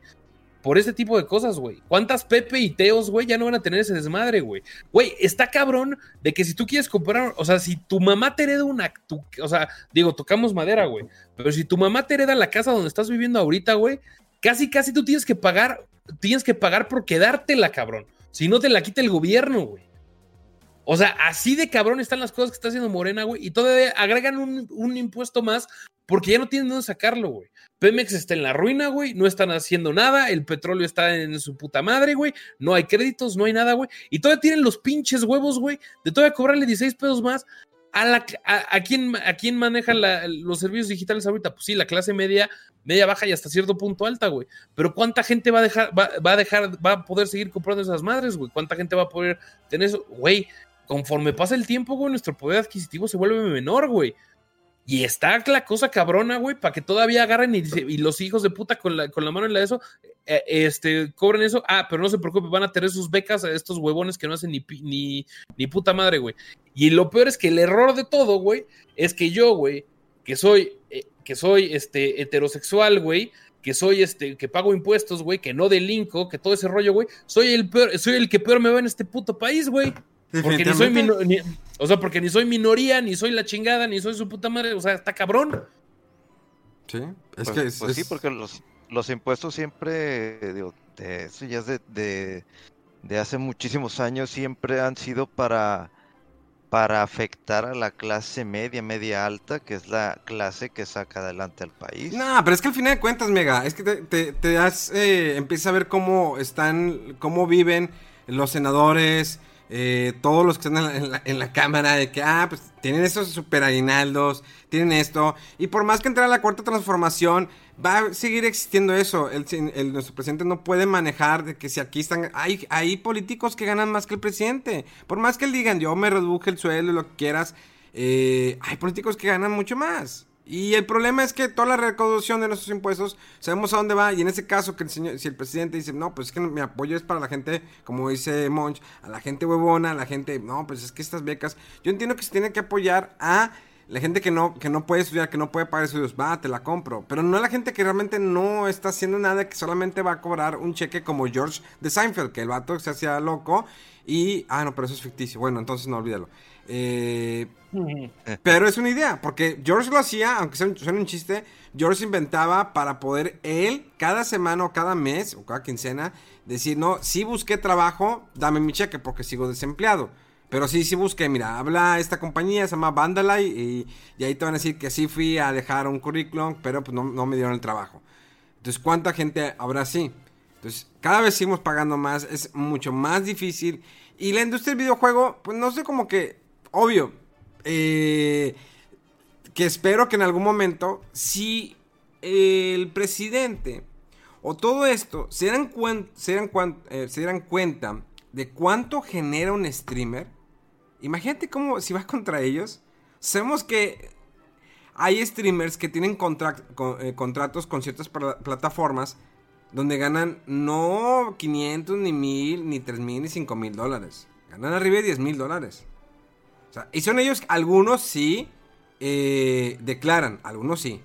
Por ese tipo de cosas, güey. ¿Cuántas Pepe y Teos, güey, ya no van a tener ese desmadre, güey? Güey, está cabrón de que si tú quieres comprar, o sea, si tu mamá te hereda una, o sea, digo, tocamos madera, güey. Pero si tu mamá te hereda la casa donde estás viviendo ahorita, güey, casi, casi tú tienes que pagar, tienes que pagar por quedártela, cabrón. Si no te la quita el gobierno, güey. O sea, así de cabrón están las cosas que está haciendo Morena, güey, y todavía agregan un, un impuesto más porque ya no tienen dónde sacarlo, güey. Pemex está en la ruina, güey, no están haciendo nada, el petróleo está en su puta madre, güey, no hay créditos, no hay nada, güey, y todavía tienen los pinches huevos, güey, de todavía cobrarle 16 pesos más a, la, a, a quién, a quién maneja los servicios digitales ahorita. Pues sí, la clase media, media baja y hasta cierto punto alta, güey. Pero ¿cuánta gente va a dejar, va, va a dejar, va a poder seguir comprando esas madres, güey? ¿Cuánta gente va a poder tener eso? Güey, conforme pasa el tiempo, güey, nuestro poder adquisitivo se vuelve menor, güey. Y está la cosa cabrona, güey, para que todavía agarren y, los hijos de puta con la, con la mano en la de eso, eh, este, cobren eso. Ah, pero no se preocupe, van a tener sus becas a estos huevones que no hacen ni, ni, ni puta madre, güey. Y lo peor es que el error de todo, güey, es que yo, güey, que soy, eh, que soy, este, heterosexual, güey, que soy, este, que pago impuestos, güey, que no delinco, que todo ese rollo, güey, soy el peor, soy el que peor me va en este puto país, güey. Porque ni soy Definitivamente. mino- ni- o sea, porque ni soy minoría, ni soy la chingada, ni soy su puta madre, o sea, está cabrón. Sí, es Pues, que es, pues sí, porque los, los impuestos siempre, digo, de eso ya es de, de, de hace muchísimos años, siempre han sido para, para afectar a la clase media, media alta, que es la clase que saca adelante al país. No, pero es que al final de cuentas, Mega, es que te, te, te das, eh, empiezas a ver cómo están, cómo viven los senadores, eh, todos los que están en la, en la- Cámara, de que, ah, pues tienen esos super aguinaldos, tienen esto, y por más que entre a la cuarta transformación, va a seguir existiendo eso. El- nuestro presidente no puede manejar de que si aquí están, hay, hay políticos que ganan más que el presidente, por más que él digan, yo me reduje el sueldo y lo que quieras, eh, hay políticos que ganan mucho más. Y el problema es que toda la recaudación de nuestros impuestos, sabemos a dónde va. Y en ese caso, que el señor, si el presidente dice, no, pues es que mi apoyo es para la gente, como dice Monch, a la gente huevona, a la gente, no, pues es que estas becas, yo entiendo que se tiene que apoyar a la gente que no, que no puede estudiar, que no puede pagar estudios, va, te la compro. Pero no a la gente que realmente no está haciendo nada, que solamente va a cobrar un cheque como George de Seinfeld, que el vato se hacía loco y, ah, no, pero eso es ficticio. Bueno, entonces no olvídalo. Eh, pero es una idea, porque George lo hacía, aunque sea un, suene un chiste, George inventaba para poder él, cada semana o cada mes o cada quincena, decir, no, sí busqué trabajo, dame mi cheque porque sigo desempleado. Pero sí, sí busqué, mira, habla esta compañía, se llama Vandalay, y, y ahí te van a decir que sí fui a dejar un currículum, pero pues no, no me dieron el trabajo. Entonces, ¿cuánta gente habrá así? Entonces, cada vez seguimos pagando más, es mucho más difícil. Y la industria del videojuego, pues no sé, como que, obvio, eh, que espero que en algún momento, si el presidente o todo esto se cuen- se eh, se cuenta de cuánto genera un streamer, imagínate cómo, si vas contra ellos, sabemos que hay streamers que tienen eh, contratos con ciertas pla- plataformas donde ganan no 500, ni 1000, ni 3000, ni 5000 dólares. Ganan arriba de 10 mil dólares. Sea, y son ellos, algunos sí eh, declaran, algunos sí.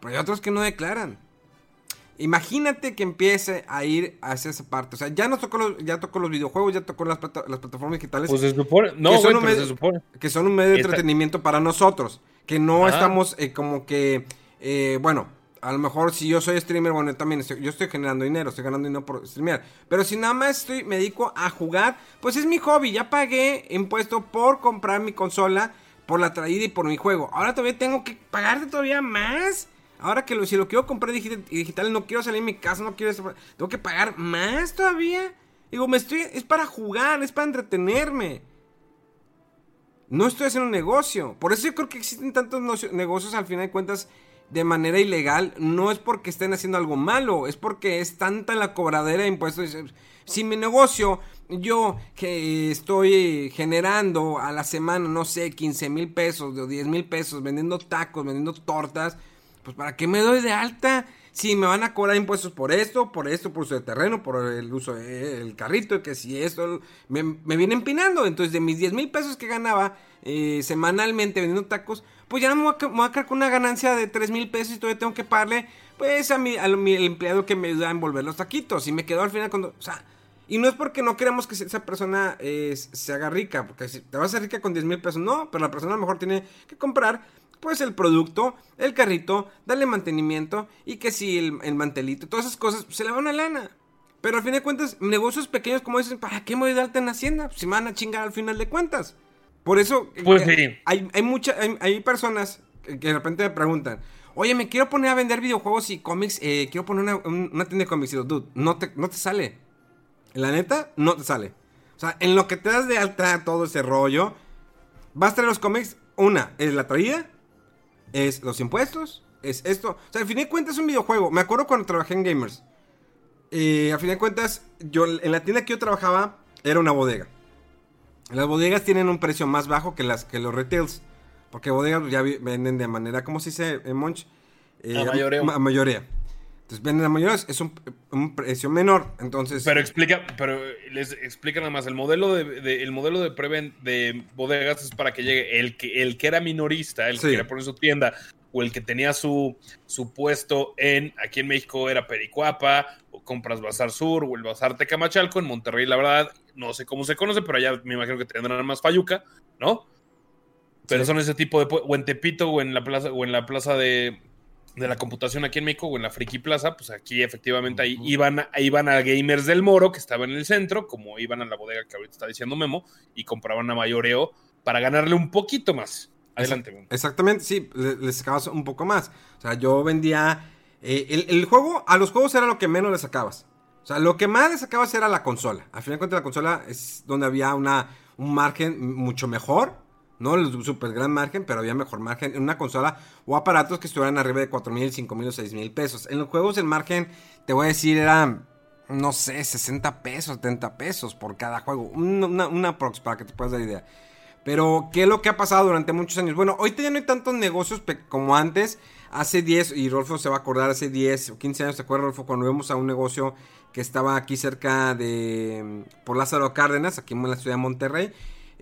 Pero hay otros que no declaran. Imagínate que empiece a ir hacia esa parte. O sea, ya nos tocó los, ya tocó los videojuegos, ya tocó las, plata- las plataformas digitales Pues se supone, no, Que son un medio- se supone. que son un medio de entretenimiento para nosotros. Que no Ajá. estamos eh, como que, eh, bueno, a lo mejor si yo soy streamer, bueno, también estoy, yo estoy generando dinero, estoy ganando dinero por streamear. Pero si nada más estoy, me dedico a jugar, pues es mi hobby. Ya pagué impuesto por comprar mi consola, por la traída y por mi juego. Ahora todavía tengo que pagarte todavía más. Ahora que lo, si lo quiero comprar digi- digital, no quiero salir de mi casa, no quiero... Tengo que pagar más todavía. Digo, me estoy... Es para jugar, es para entretenerme. No estoy haciendo un negocio. Por eso yo creo que existen tantos negocios al final de cuentas de manera ilegal. No es porque estén haciendo algo malo, es porque es tanta la cobradera de impuestos. Si mi negocio, yo que estoy generando a la semana, no sé, 15 mil pesos o 10 mil pesos vendiendo tacos, vendiendo tortas, pues ¿para qué me doy de alta? Si me van a cobrar impuestos por esto, por esto, por uso de terreno, por el uso del carrito, que si esto, me, me viene empinando. Entonces, de mis 10 mil pesos que ganaba eh, semanalmente vendiendo tacos, pues ya me voy a, me voy a quedar con una ganancia de 3 mil pesos y todavía tengo que pagarle, pues, a mi, a mi empleado que me ayuda a envolver los taquitos. Y me quedo al final cuando, o sea, y no es porque no queremos que esa persona eh, se haga rica, porque si te vas a hacer rica con 10 mil pesos, no, pero la persona a lo mejor tiene que comprar pues el producto, el carrito, darle mantenimiento y que si el, el mantelito, todas esas cosas, se le va una lana. Pero al fin de cuentas, negocios pequeños como dicen, ¿para qué me voy a darte en Hacienda? Si me van a chingar al final de cuentas. Por eso Pues eh, sí. hay, hay, mucha, hay, hay personas que que de repente me preguntan, oye, me quiero poner a vender videojuegos y cómics, eh, quiero poner una, un- una tienda de cómics. Y digo, dude, no te, no te sale. La neta, no te sale. O sea, en lo que te das de alta todo ese rollo, vas a traer los cómics, una, es la traída, es los impuestos, es esto. O sea, al fin de cuentas es un videojuego. Me acuerdo cuando trabajé en Gamers. Eh, a fin de cuentas, yo en la tienda que yo trabajaba era una bodega. Las bodegas tienen un precio más bajo que las que los retails. Porque bodegas ya vi- venden de manera, ¿cómo se dice, eh, Monch? Eh, A mayoreo. ma- A mayoría. Entonces venden a mayoría, es un, un precio menor. Entonces, Pero explica, pero les explica nada más, el modelo de, de- el modelo de preven de bodegas es para que llegue el que, el que era minorista, el Sí. que quería poner su tienda, o el que tenía su, su puesto en, aquí en México era Pericuapa, o Compras Bazar Sur, o el Bazar Tecamachalco, en Monterrey, la verdad, no sé cómo se conoce, pero allá me imagino que tendrán más Fayuca, ¿no? Pero Sí. son ese tipo de, o en Tepito, o en la plaza, o en la plaza de, de la computación aquí en México o en la Friki Plaza, pues aquí efectivamente ahí iban, ahí iban a Gamers del Moro, que estaba en el centro, como iban a la bodega que ahorita está diciendo Memo, y compraban a mayoreo para ganarle un poquito más. Adelante, Memo. Exactamente, sí, le- les sacabas un poco más. O sea, yo vendía. eh, el, el juego, a los juegos era lo que menos le sacabas. O sea, lo que más le sacabas era la consola. Al final de cuentas, la consola es donde había una, un margen mucho mejor. No el super gran margen, pero había mejor margen en una consola o aparatos que estuvieran arriba de 4 mil, 5 mil o 6 mil pesos. En los juegos, el margen, te voy a decir, era, no sé, 60 pesos, 70 pesos por cada juego. Una, prox para que te puedas dar idea. Pero, ¿qué es lo que ha pasado durante muchos años? Bueno, ahorita ya no hay tantos negocios como antes. Hace 10, y Rolfo se va a acordar, hace 10 o 15 años, ¿te acuerdas, Rolfo? Cuando íbamos a un negocio que estaba aquí cerca de. mm, por Lázaro Cárdenas, aquí en la ciudad de Monterrey.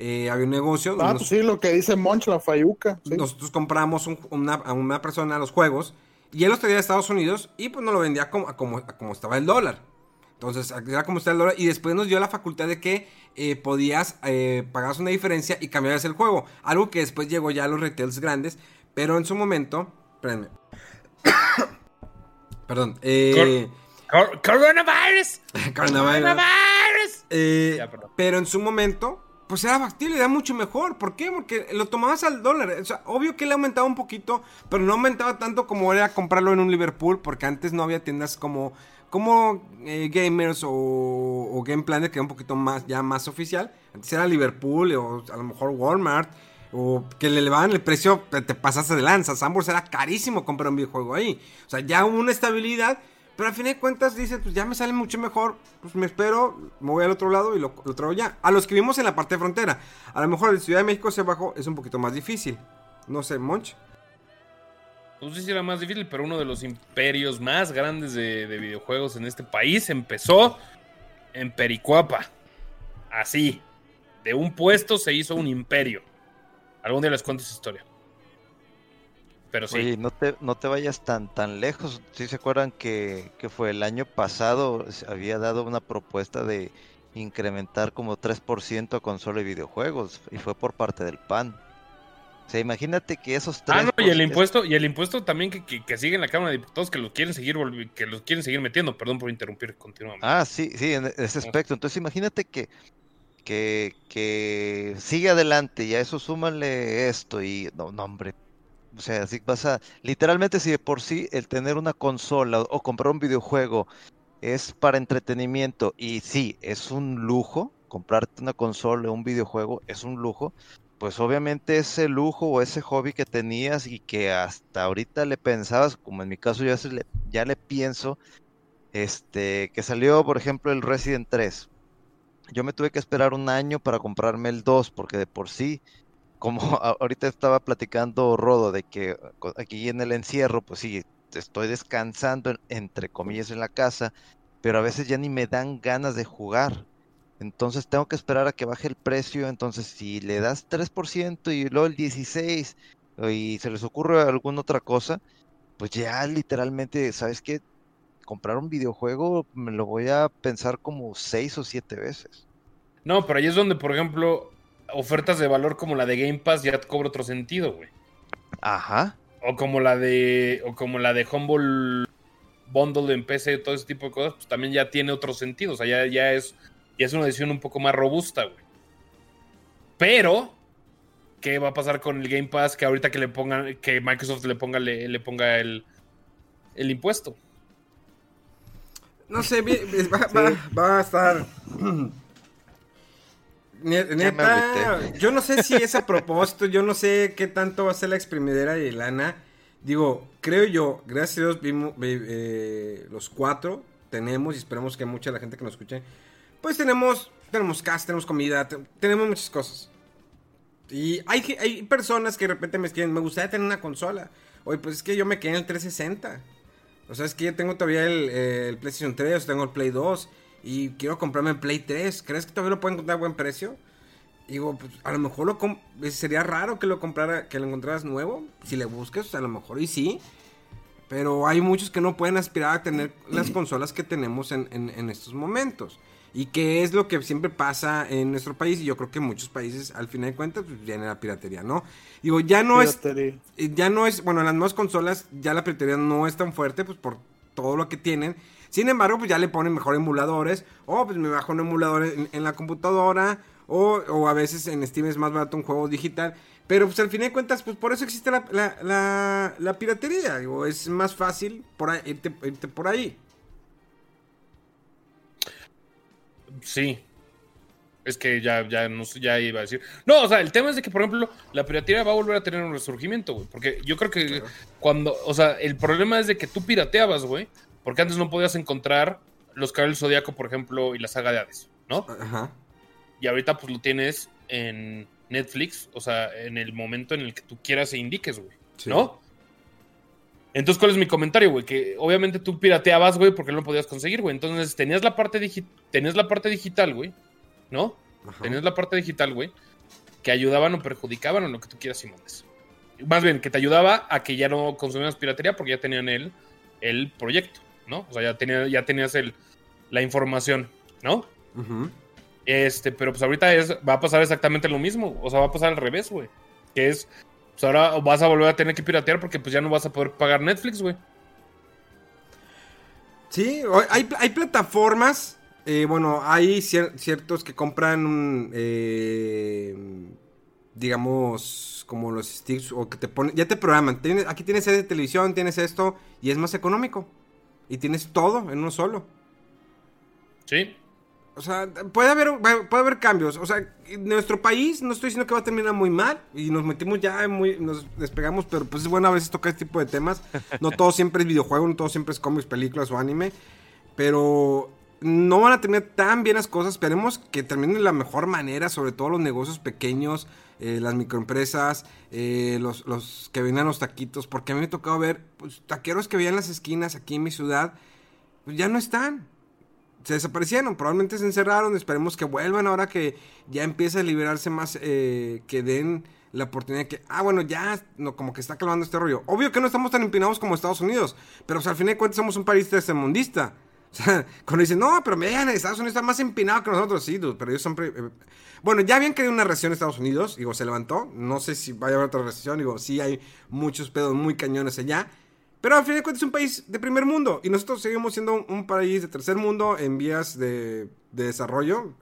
Eh, había un negocio. Ah, nos- pues sí, lo que dice Monch, la Fayuca. sí. nosotros compramos un- una, a una persona los juegos y él los traía de Estados Unidos y pues nos lo vendía como, a como, a como estaba el dólar. Entonces, era como estaba el dólar y después nos dio la facultad de que eh, podías eh, pagar una diferencia y cambiabas el juego. Algo que después llegó ya a los retails grandes, pero en su momento... Espérenme. Perdón. Eh, Cor- Coronavirus. Coronavirus. Coronavirus. Eh, Ya, perdón. pero en su momento, pues era factible, era mucho mejor. ¿Por qué? Porque lo tomabas al dólar. O sea, obvio que le aumentaba un poquito, pero no aumentaba tanto como era comprarlo en un Liverpool, porque antes no había tiendas como, como eh, Gamers o, o Game Planet, que era un poquito más, ya más oficial. Antes era Liverpool o a lo mejor Walmart. O que le elevaban el precio, te, te pasaste de lanza. Sambors era carísimo comprar un videojuego ahí. O sea, ya hubo una estabilidad. Pero al fin de cuentas dices, pues ya me sale mucho mejor. Pues me espero, me voy al otro lado y lo, traigo ya. A los que vivimos en la parte de frontera. A lo mejor en Ciudad de México hacia abajo es un poquito más difícil. No sé, Monch. No sé si era más difícil, pero uno de los imperios más grandes de, de videojuegos en este país empezó en Pericuapa. Así. De un puesto se hizo un imperio. Algún día les cuento esa historia. Pero sí. Oye, no te, no te vayas tan tan lejos. Si se acuerdan que, que fue el año pasado, había dado una propuesta de incrementar como 3% a consola y videojuegos, y fue por parte del PAN. O sea, imagínate que esos tres... Ah, no, y el impuesto, y el impuesto también que, que, que sigue en la Cámara de Diputados, que lo quieren seguir que los quieren seguir metiendo. Perdón por interrumpir, continuamente. Ah, sí, sí, en ese aspecto. Entonces imagínate que, que, que sigue adelante y a eso súmale esto y no, no, hombre. O sea, si vas literalmente si de por sí el tener una consola o comprar un videojuego es para entretenimiento y sí, es un lujo, comprarte una consola o un videojuego es un lujo, pues obviamente ese lujo o ese hobby que tenías y que hasta ahorita le pensabas, como en mi caso ya, le, ya le pienso, este, que salió, por ejemplo, el Resident 3. Yo me tuve que esperar un año para comprarme el 2, porque de por sí, como ahorita estaba platicando Rodo, de que co- aquí en el encierro, pues sí, estoy descansando, en- entre comillas, en la casa, pero a veces ya ni me dan ganas de jugar. Entonces tengo que esperar a que baje el precio. Entonces, si le das 3% y luego el 16% y se les ocurre alguna otra cosa, pues ya literalmente, ¿sabes qué? Comprar un videojuego me lo voy a pensar como 6 o 7 veces. No, pero ahí es donde, por ejemplo, ofertas de valor como la de Game Pass ya cobra otro sentido, güey. Ajá. O como la de. O como la de Humble bundle en PC, todo ese tipo de cosas, pues también ya tiene otro sentido. O sea, ya, ya, es, ya es una decisión un poco más robusta, güey. Pero, ¿qué va a pasar con el Game Pass? Que ahorita que le pongan, que Microsoft le ponga, le, le ponga el, el impuesto. No sé, va- va a estar. Ne- Neta, yo no sé si es a propósito, yo no sé qué tanto va a ser la exprimidera de lana. Digo, creo yo, gracias a Dios, vimos, vi- eh, los cuatro tenemos y esperamos que mucha de la gente que nos escuche, pues tenemos, tenemos casa, tenemos comida, te- tenemos muchas cosas. Y hay, hay personas que de repente me escriben, me gustaría tener una consola. Oye, pues es que yo me quedé en el 360. O sea, es que yo tengo todavía el, eh, el PlayStation 3, tengo el Play 2 y quiero comprarme el Play 3. ¿Crees que todavía lo pueden encontrar a buen precio? Digo, pues a lo mejor lo sería raro que lo comprara, que lo encontraras nuevo. Si le buscas, a lo mejor y sí. Pero hay muchos que no pueden aspirar a tener las consolas que tenemos en, en- en estos momentos. Y que es lo que siempre pasa en nuestro país. Y yo creo que en muchos países, al final de cuentas, pues viene la piratería, ¿no? Digo, ya no es Piratería. eh, ya no es, bueno, en las nuevas consolas ya la piratería no es tan fuerte, pues por todo lo que tienen. Sin embargo, pues ya le ponen mejor emuladores, o pues me bajo un emulador en, en la computadora, o, o a veces en Steam es más barato un juego digital. Pero pues al fin de cuentas, pues por eso existe la, la, la- la piratería, digo, es más fácil por ahí, irte, irte por ahí. Sí. Es que ya, ya, no ya iba a decir. No, o sea, el tema es de que, por ejemplo, la piratería va a volver a tener un resurgimiento, güey. Porque yo creo que cuando, o sea, el problema es de que tú pirateabas, güey. Porque antes no podías encontrar los Caballeros del Zodíaco, por ejemplo, y la saga de Hades, ¿no? Ajá. Y ahorita pues lo tienes en Netflix, o sea, en el momento en el que tú quieras e indiques, güey. Sí. ¿No? Entonces, ¿cuál es mi comentario, güey? Que obviamente tú pirateabas, güey, porque no lo podías conseguir, güey. Entonces, tenías la parte digi- tenías la parte digital, güey, ¿no? Ajá. Tenías la parte digital, güey, que ayudaban o perjudicaban o lo que tú quieras y mandes. Más bien, que te ayudaba a que ya no consumieras piratería porque ya tenían el, el proyecto, ¿no? O sea, ya, tenía, ya tenías el, la información, ¿no? Este, pero pues ahorita es, va a pasar exactamente lo mismo. O sea, va a pasar al revés, güey. Que es, pues ahora vas a volver a tener que piratear porque pues ya no vas a poder pagar Netflix, güey. Sí, hay, hay plataformas, eh, bueno, hay cier- ciertos que compran, un, eh, digamos, como los sticks, o que te ponen, ya te programan, tienes, aquí tienes serie de televisión, tienes esto, y es más económico, y tienes todo en uno solo. Sí. O sea, puede haber, puede haber cambios. O sea, en nuestro país no estoy diciendo que va a terminar muy mal. Y nos metimos ya muy, nos despegamos, pero pues es bueno a veces tocar este tipo de temas. No todo siempre es videojuego, no todo siempre es cómics, películas o anime. Pero no van a terminar tan bien las cosas. Esperemos que terminen de la mejor manera, sobre todo los negocios pequeños, eh, las microempresas, eh, los, los que venden los taquitos. Porque a mí me ha tocado ver pues, taqueros que veían las esquinas aquí en mi ciudad, pues ya no están se desaparecieron, probablemente se encerraron, esperemos que vuelvan ahora que ya empieza a liberarse más, eh, que den la oportunidad de que, ah, bueno, ya, no, como que está calmando este rollo. Obvio que no estamos tan empinados como Estados Unidos, pero al fin de cuentas somos un país tercermundista. O sea, cuando dicen, no, pero vean, Estados Unidos está más empinado que nosotros, sí, pero ellos siempre... eh, bueno, ya habían querido una recesión en Estados Unidos, digo, se levantó, no sé si vaya a haber otra recesión, digo, sí hay muchos pedos muy cañones allá, pero al fin de cuentas es un país de primer mundo y nosotros seguimos siendo un, país de tercer mundo en vías de, de desarrollo,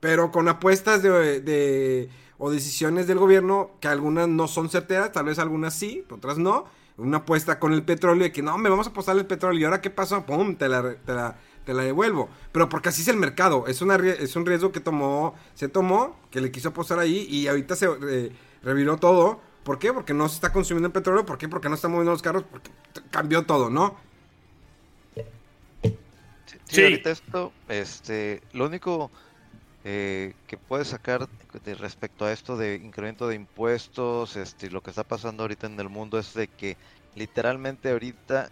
pero con apuestas de, de- o decisiones del gobierno que algunas no son certeras, tal vez algunas sí, otras no. Una apuesta con el petróleo de que no, me vamos a apostar el petróleo y ahora qué pasó, pum, te la, te la, te la devuelvo. Pero porque así es el mercado, es, una, es un riesgo que tomó, se tomó, que le quiso apostar ahí y ahorita se eh, reviró todo. ¿Por qué? Porque no se está consumiendo el petróleo. ¿Por qué? Porque no están moviendo los carros. Porque cambió todo, ¿no? Sí, Sí. ahorita esto, este, lo único eh, que puedes sacar de respecto a esto de incremento de impuestos, este, lo que está pasando ahorita en el mundo es de que literalmente ahorita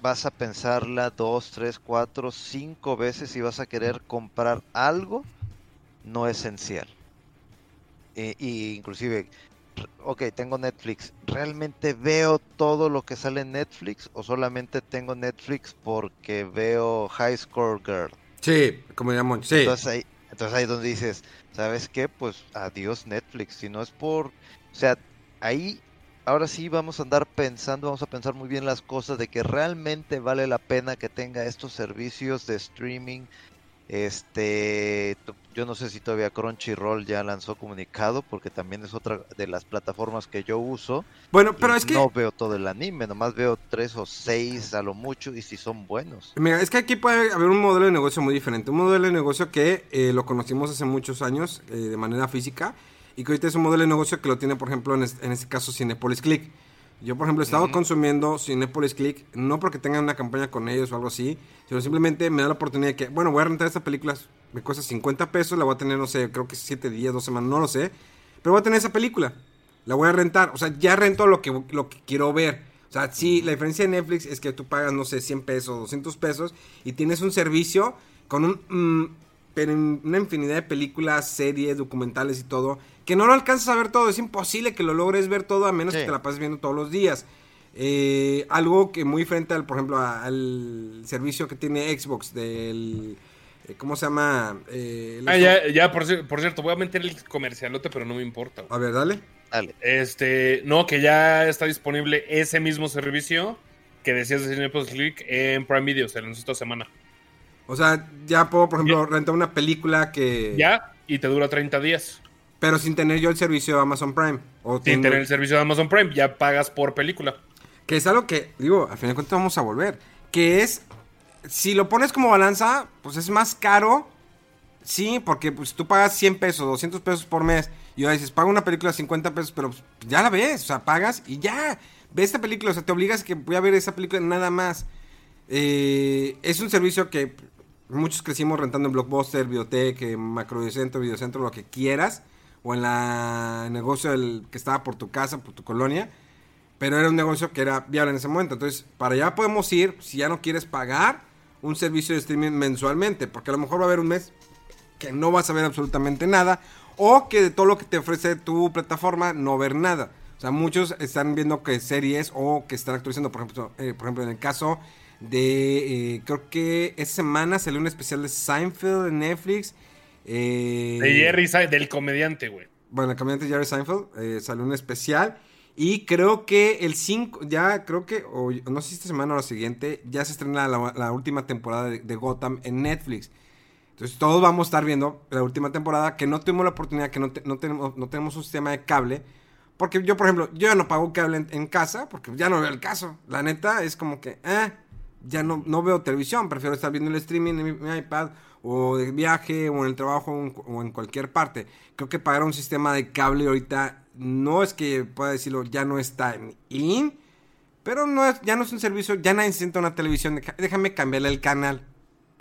vas a pensarla dos, tres, cuatro, cinco veces y vas a querer comprar algo no esencial. Eh, y inclusive, ok, tengo Netflix, ¿realmente veo todo lo que sale en Netflix o solamente tengo Netflix porque veo High Score Girl? Sí, como llamamos. Sí. Entonces ahí, entonces ahí donde dices, ¿sabes qué? Pues adiós Netflix, si no es por, o sea, ahí ahora sí vamos a andar pensando, vamos a pensar muy bien las cosas de que realmente vale la pena que tenga estos servicios de streaming. Este, yo no sé si todavía Crunchyroll ya lanzó comunicado, porque también es otra de las plataformas que yo uso. Bueno, pero es que. no veo todo el anime, nomás veo tres o seis a lo mucho, y si son buenos. Mira, es que aquí puede haber un modelo de negocio muy diferente. Un modelo de negocio que eh, lo conocimos hace muchos años eh, de manera física y que ahorita es un modelo de negocio que lo tiene, por ejemplo, en, es- en este caso Cinepolis Click. Yo, por ejemplo, he estado consumiendo Cinepolis Click, no porque tengan una campaña con ellos o algo así, sino simplemente me da la oportunidad de que, bueno, voy a rentar esta película, me cuesta 50 pesos, la voy a tener, no sé, creo que 7 días, 2 semanas, no lo sé, pero voy a tener esa película, la voy a rentar, o sea, ya rento lo que, lo que quiero ver. O sea, sí, la diferencia de Netflix es que tú pagas, no sé, 100 pesos, 200 pesos y tienes un servicio con un, mm, pero una infinidad de películas, series, documentales y todo, que no lo alcanzas a ver todo. Es imposible que lo logres ver todo a menos Sí. que te la pases viendo todos los días. Eh, algo que muy frente al, por ejemplo, a- al servicio que tiene Xbox del... eh, ¿Cómo se llama? Eh, Ah, ya, ya, por, cier- por cierto, voy a meter el comercialote, pero no me importa. güey. A ver, dale. Dale. Este, no, que ya está disponible ese mismo servicio que decías de Cinepolis Click en Prime Video, se lanzó esta semana. O sea, ya puedo, por ejemplo, rentar una película que... Ya, y te dura 30 días. Pero sin tener yo el servicio de Amazon Prime. O Sin tener el servicio de Amazon Prime, ya pagas por película. Que es algo que, digo, al final de cuentas vamos a volver. Que es, si lo pones como balanza, pues es más caro. Sí, porque pues tú pagas 100 pesos, 200 pesos por mes. Y ahora dices, paga una película de 50 pesos, pero pues, ya la ves. O sea, pagas y ya. Ves esta película, o sea, te obligas a que voy a ver esa película nada más. Eh, es un servicio que muchos crecimos rentando en Blockbuster, Videoteca, Macrocentro, Videocentro, lo que quieras. O en la negocio del, que estaba por tu casa, por tu colonia. Pero era un negocio que era viable en ese momento. Entonces, para allá podemos ir si ya no quieres pagar un servicio de streaming mensualmente. Porque a lo mejor va a haber un mes que no vas a ver absolutamente nada. O que de todo lo que te ofrece tu plataforma no ver nada. O sea, muchos están viendo que series o que están actualizando. Por ejemplo, eh, por ejemplo en el caso de... eh, creo que esta semana salió un especial de Seinfeld en Netflix. Eh, De Jerry, del comediante, güey. bueno, el comediante Jerry Seinfeld eh, salió un especial. Y creo que el 5, ya creo que, o no sé si esta semana o la siguiente, ya se estrena la, la última temporada de, de Gotham en Netflix. Entonces todos vamos a estar viendo la última temporada, que no tuvimos la oportunidad, que no, te- no, tenemos, no tenemos un sistema de cable. Porque yo, por ejemplo, yo ya no pago cable en, en casa, porque ya no veo el caso. La neta es como que, eh, ya no, no veo televisión, prefiero estar viendo el streaming en mi, mi iPad, o de viaje, o en el trabajo, o en, cualquier parte. Creo que pagar un sistema de cable ahorita no es que pueda decirlo, ya no está en in, pero no es, ya no es un servicio, ya nadie sienta una televisión, déjame cambiarle el canal.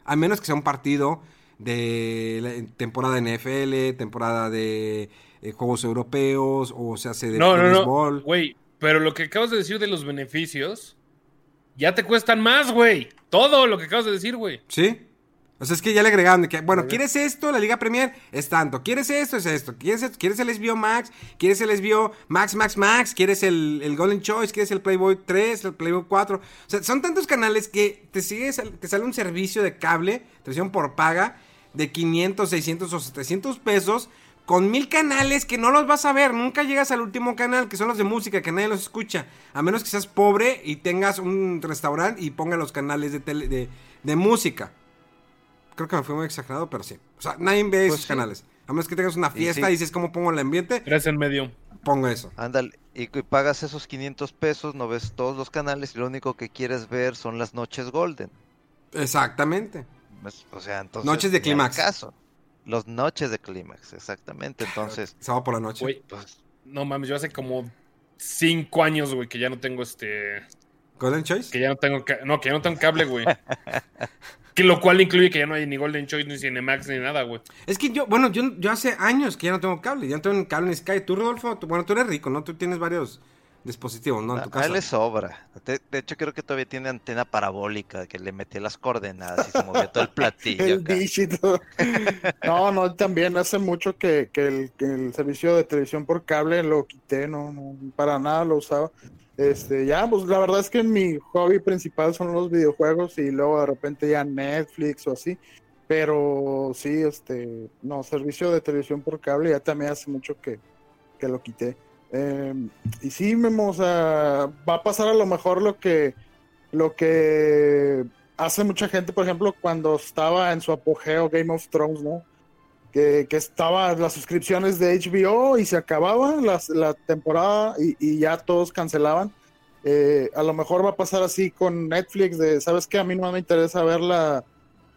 A menos que sea un partido de la- temporada de NFL, temporada de Juegos Europeos, o se hace de, No, de no, no. béisbol. Güey, pero lo que acabas de decir de los beneficios, ya te cuestan más, güey. Todo lo que acabas de decir, güey. ¿Sí? O sea, es que ya le agregaron de que, bueno, ¿quieres esto? La Liga Premier es tanto. ¿Quieres esto? Es esto. ¿Quieres, esto? ¿Quieres el SBO Max? ¿Quieres el SBO Max, Max, Max? ¿Quieres el, el Golden Choice? ¿Quieres el Playboy 3? ¿El Playboy 4? O sea, son tantos canales que te, sigue, te sale un servicio de cable, televisión por paga, de 500, 600 o 700 pesos, con mil canales que no los vas a ver. Nunca llegas al último canal, que son los de música, que nadie los escucha. A menos que seas pobre y tengas un restaurante y ponga los canales de, tele- de, de música. Creo que me fue muy exagerado, pero sí. O sea, nadie ve Pues esos sí. canales. A menos que tengas una Y fiesta sí. y dices cómo pongo el ambiente, Tres en medio. pongo eso. Ándale, y, y pagas esos 500 pesos, no ves todos los canales y lo único que quieres ver son las noches golden. Exactamente. Pues, O sea, entonces. Noches de clímax. caso. Los noches de clímax, exactamente. Entonces, Sábado por la noche. Güey, pues, no mames, yo hace como cinco años, güey, que ya no tengo este. Golden Choice. Que ya no tengo. ca- No, que ya no tengo cable, güey. que lo cual incluye que ya no hay ni Golden Choice, ni Cinemax, ni nada, güey. Es que yo, bueno, yo, yo hace años que ya no tengo cable. Ya no tengo cable ni Sky. Tú, Rodolfo, tú- bueno, tú eres rico, ¿no? Tú tienes varios dispositivos, ¿no? En tu a, a casa. él le sobra. De, de hecho, creo que todavía tiene antena parabólica que le metía las coordenadas y se movía todo el platillo. El todo. No, no, también hace mucho que, que el, que el servicio de televisión por cable lo quité, no, no, para nada lo usaba. Este, ya, pues la verdad es que mi hobby principal son los videojuegos y luego de repente ya Netflix o así. Pero sí, este, no, servicio de televisión por cable ya también hace mucho que, que lo quité. Eh, y sí, Memo, o sea, va a pasar a lo mejor lo que, lo que hace mucha gente, por ejemplo, cuando estaba en su apogeo Game of Thrones, ¿no? Que, que estaba las suscripciones de HBO y se acababa las- la, temporada y, y ya todos cancelaban. Eh, a lo mejor va a pasar así con Netflix de, ¿sabes qué? A mí no me interesa ver la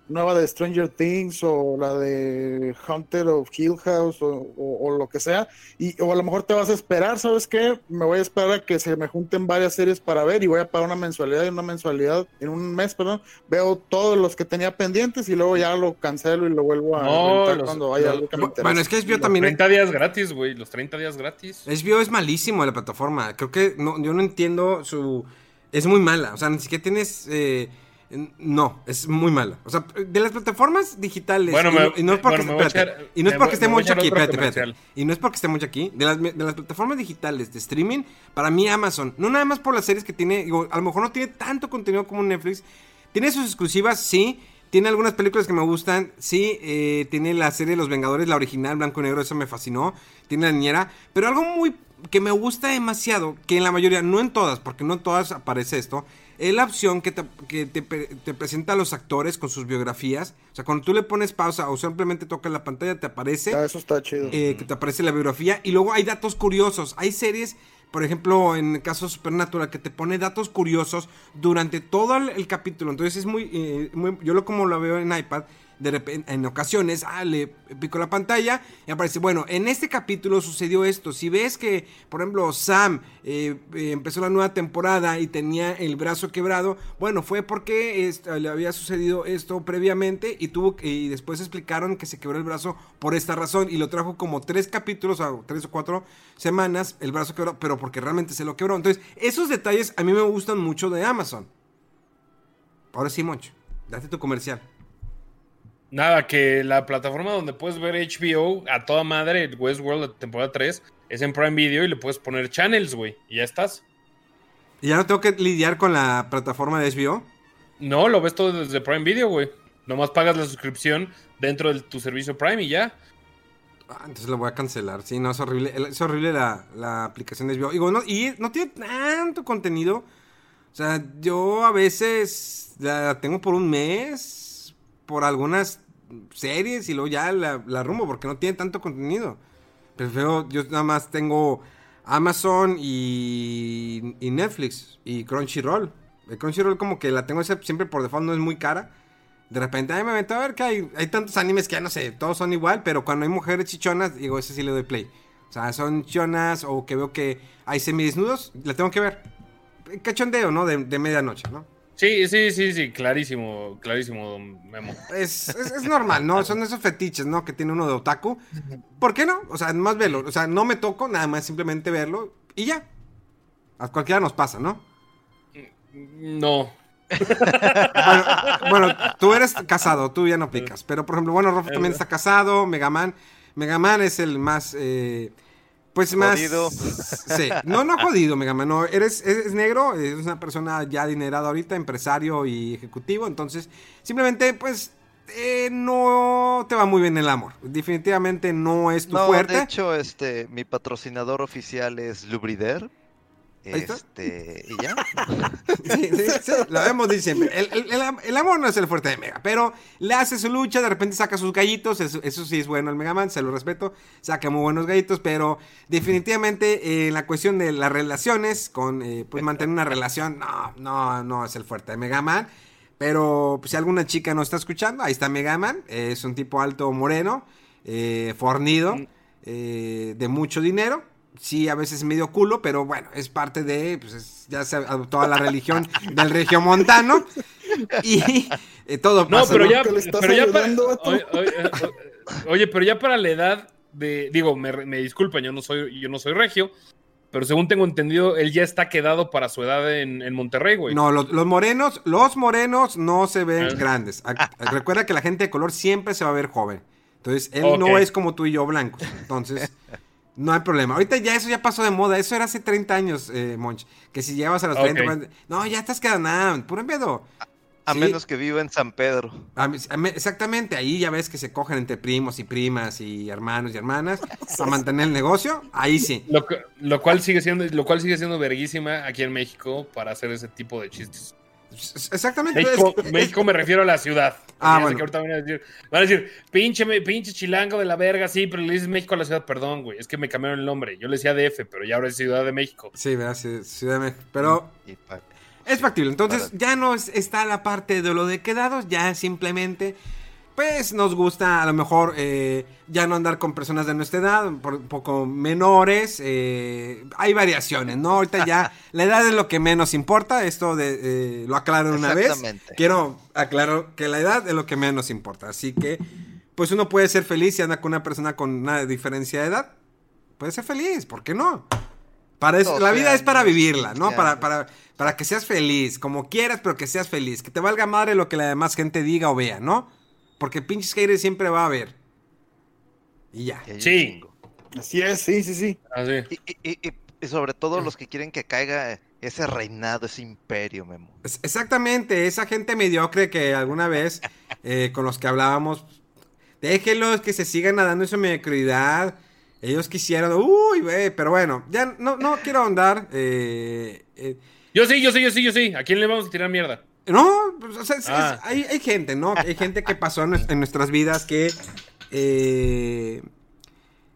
nueva de Stranger Things o la de Hunter of Hill House o, o- o lo que sea. Y, o a lo mejor te vas a esperar, ¿sabes qué? Me voy a esperar a que se me junten varias series para ver y voy a pagar una mensualidad y una mensualidad en un mes, perdón. Veo todos los que tenía pendientes y luego ya lo cancelo y lo vuelvo a No, rentar los- cuando haya los- algo que me. Bueno, es que HBO Los también. 30 días gratis, güey. Los 30 días gratis. HBO es malísimo la plataforma. Creo que no, yo no entiendo su. Es muy mala. O sea, ni siquiera tienes. eh, no, es muy mala. O sea, de las plataformas digitales. Bueno, y, no, y no es porque, bueno, me voy a espérate, echar- y no es me porque voy- esté mucho aquí. Espérate, espérate. Y no es porque esté mucho aquí. De las, de las plataformas digitales de streaming, para mí Amazon, no nada más por las series que tiene. Digo, a lo mejor no tiene tanto contenido como Netflix. Tiene sus exclusivas, sí. Tiene algunas películas que me gustan. Sí, eh, tiene la serie de Los Vengadores, la original, blanco y negro, eso me fascinó. Tiene la niñera. Pero algo muy que me gusta demasiado, que en la mayoría, no en todas, porque no en todas aparece esto, es la opción que te, que te, te presenta a los actores con sus biografías. O sea, cuando tú le pones pausa o simplemente tocas la pantalla, te aparece Ya, eso está chido. eh, que te aparece la biografía y luego hay datos curiosos. Hay series, por ejemplo, en el caso Supernatural, que te pone datos curiosos durante todo el, el capítulo. Entonces es muy, eh, muy- yo lo como lo veo en iPad. De repente, en ocasiones, ah, le pico la pantalla y aparece, bueno, en este capítulo sucedió esto. Si ves que, por ejemplo, Sam eh, eh, empezó la nueva temporada y tenía el brazo quebrado, bueno, fue porque le había sucedido esto previamente y tuvo y después explicaron que se quebró el brazo por esta razón y lo trajo como tres capítulos, o tres o cuatro semanas, el brazo quebró, pero porque realmente se lo quebró. Entonces, esos detalles a mí me gustan mucho de Amazon. Ahora sí, Moncho, date tu comercial. Nada, que la plataforma donde puedes ver HBO a toda madre, Westworld de temporada 3, es en Prime Video y le puedes poner channels, güey. Y ya estás. Y ya no tengo que lidiar con la plataforma de HBO. No, lo ves todo desde Prime Video, güey. Nomás pagas la suscripción dentro de tu servicio Prime y ya. Ah, entonces lo voy a cancelar. Sí, no, es horrible. Es horrible la, la aplicación de HBO. Digo, no, y no tiene tanto contenido. O sea, yo a veces la tengo por un mes, por algunas series y luego ya la, rumbo porque no tiene tanto contenido. Prefiero, yo nada más tengo Amazon y, y Netflix y Crunchyroll. El Crunchyroll como que la tengo siempre por default, no es muy cara. De repente, ay, me meto a ver que hay, hay tantos animes que ya no sé, todos son igual, pero cuando hay mujeres chichonas, digo, ese sí le doy play. O sea, son chichonas o que veo que hay semidesnudos, la tengo que ver. Cachondeo, ¿no? De, de medianoche, ¿no? Sí, sí, sí, sí, clarísimo, clarísimo, don Memo. Es, es, es normal, ¿no? Son esos fetiches, ¿no? Que tiene uno de otaku. ¿Por qué no? O sea, más verlo. O sea, no me toco, nada más simplemente verlo y ya. A cualquiera nos pasa, ¿no? No. Bueno, bueno, tú eres casado, tú ya no aplicas. Pero, por ejemplo, bueno, Rafa también está casado, Megaman. Megaman es el más, eh, pues más... Jodido. Sí, no, no jodido, Megaman, no, eres, eres negro, es una persona ya adinerada ahorita, empresario y ejecutivo, entonces, simplemente, pues, eh, no te va muy bien el amor. Definitivamente no es tu No, fuerte. de hecho, este, mi patrocinador oficial es Lubrider. Este, y ya. Sí, sí, sí, lo vemos dice siempre. El, el- el am- el amor no es el fuerte de Mega, pero le hace su lucha, de repente saca sus gallitos, eso, eso sí es bueno el Mega Man, se lo respeto, saca muy buenos gallitos, pero definitivamente eh, en la cuestión de las relaciones, con eh, pues mantener una relación, no, no, no es el fuerte de Mega Man. Pero pues, si alguna chica no está escuchando, ahí está Mega Man, eh, es un tipo alto moreno, eh, fornido, eh, de mucho dinero. Sí, a veces medio culo, pero bueno, es parte de, pues es- ya se adoptó a la religión del regiomontano. Y eh, todo No, pasa, pero ¿no? ya, ¿Que le estás pero ya para, oye, oye, oye, oye, pero ya para la edad de, digo, me, me disculpan, yo no soy, yo no soy regio, pero según tengo entendido, él ya está quedado para su edad en, en Monterrey, güey. No, los, los morenos, los morenos no se ven Ah. grandes. A- Recuerda que la gente de color siempre se va a ver joven. Entonces, él no es como tú y yo blancos. Entonces, no hay problema. Ahorita ya eso ya pasó de moda. Eso era hace 30 años, eh, Monch. Que si llegabas a los Ok. 30, pues, no, ya estás quedando nada, puro pedo. A Sí. menos que viva en San Pedro. A a exactamente, ahí ya ves que se cogen entre primos y primas y hermanos y hermanas para mantener el negocio. Ahí sí. Lo, lo cual sigue siendo, lo cual sigue siendo verguísima aquí en México para hacer ese tipo de chistes. Exactamente. México, es- es- México me refiero a la ciudad. Ah, bueno. que ahorita van a decir, van a decir, pinche, me- pinche chilango de la verga, sí, pero le dices México a la ciudad, perdón, güey, es que me cambiaron el nombre. Yo le decía DF, pero ya ahora es Ciudad de México. Sí, ¿verdad? Sí, Ciudad de México. Pero es factible. Entonces Para- ya no es- está la parte de lo de quedados, ya simplemente, pues nos gusta a lo mejor eh, ya no andar con personas de nuestra edad, por- un poco menores. eh, hay variaciones, ¿no? Ahorita ya la edad es lo que menos importa. Esto de, eh, lo aclaro una vez. Exactamente. Quiero aclarar que la edad es lo que menos importa. Así que, pues uno puede ser feliz si anda con una persona con una diferencia de edad. Puede ser feliz, ¿por qué no? Para eso- la 12 vida es para vivirla, ¿no? 15 Para, para, para que seas feliz, como quieras, pero que seas feliz. Que te valga madre lo que la demás gente diga o vea, ¿no? Porque pinches haters siempre va a haber. Y ya. Sí. chingo. Así es, sí, sí, sí. Así. Y, y- y- y- y sobre todo los que quieren que caiga ese reinado, ese imperio, Memo. Es- Exactamente, esa gente mediocre que alguna vez eh, con los que hablábamos, déjenlos que se sigan nadando en su mediocridad. Ellos quisieron, uy, güey, pero bueno, ya no, no quiero ahondar. eh, eh, Yo sí, yo sí, yo sí, yo sí. ¿A quién le vamos a tirar mierda? No, pues, o sea, es- es- Ah. hay, hay gente, ¿no? Hay gente que pasó en, nues- en nuestras vidas que eh,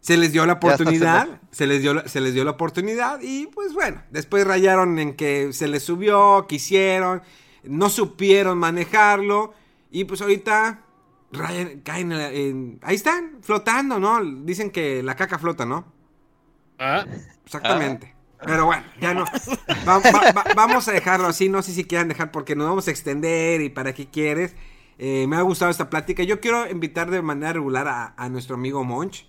se les dio la oportunidad, se les dio, la- se les dio la oportunidad y pues bueno, después rayaron en que se les subió, quisieron, no supieron manejarlo y pues ahorita rayan, caen en, la- en- ahí están, flotando, ¿no? Dicen que la caca flota, ¿no? Ah, Exactamente. Pero bueno, ya no. Va- va- va- vamos a dejarlo así. No sé si quieran dejar porque nos vamos a extender y para qué quieres. Eh, me ha gustado esta plática. Yo quiero invitar de manera regular a, a nuestro amigo Monch.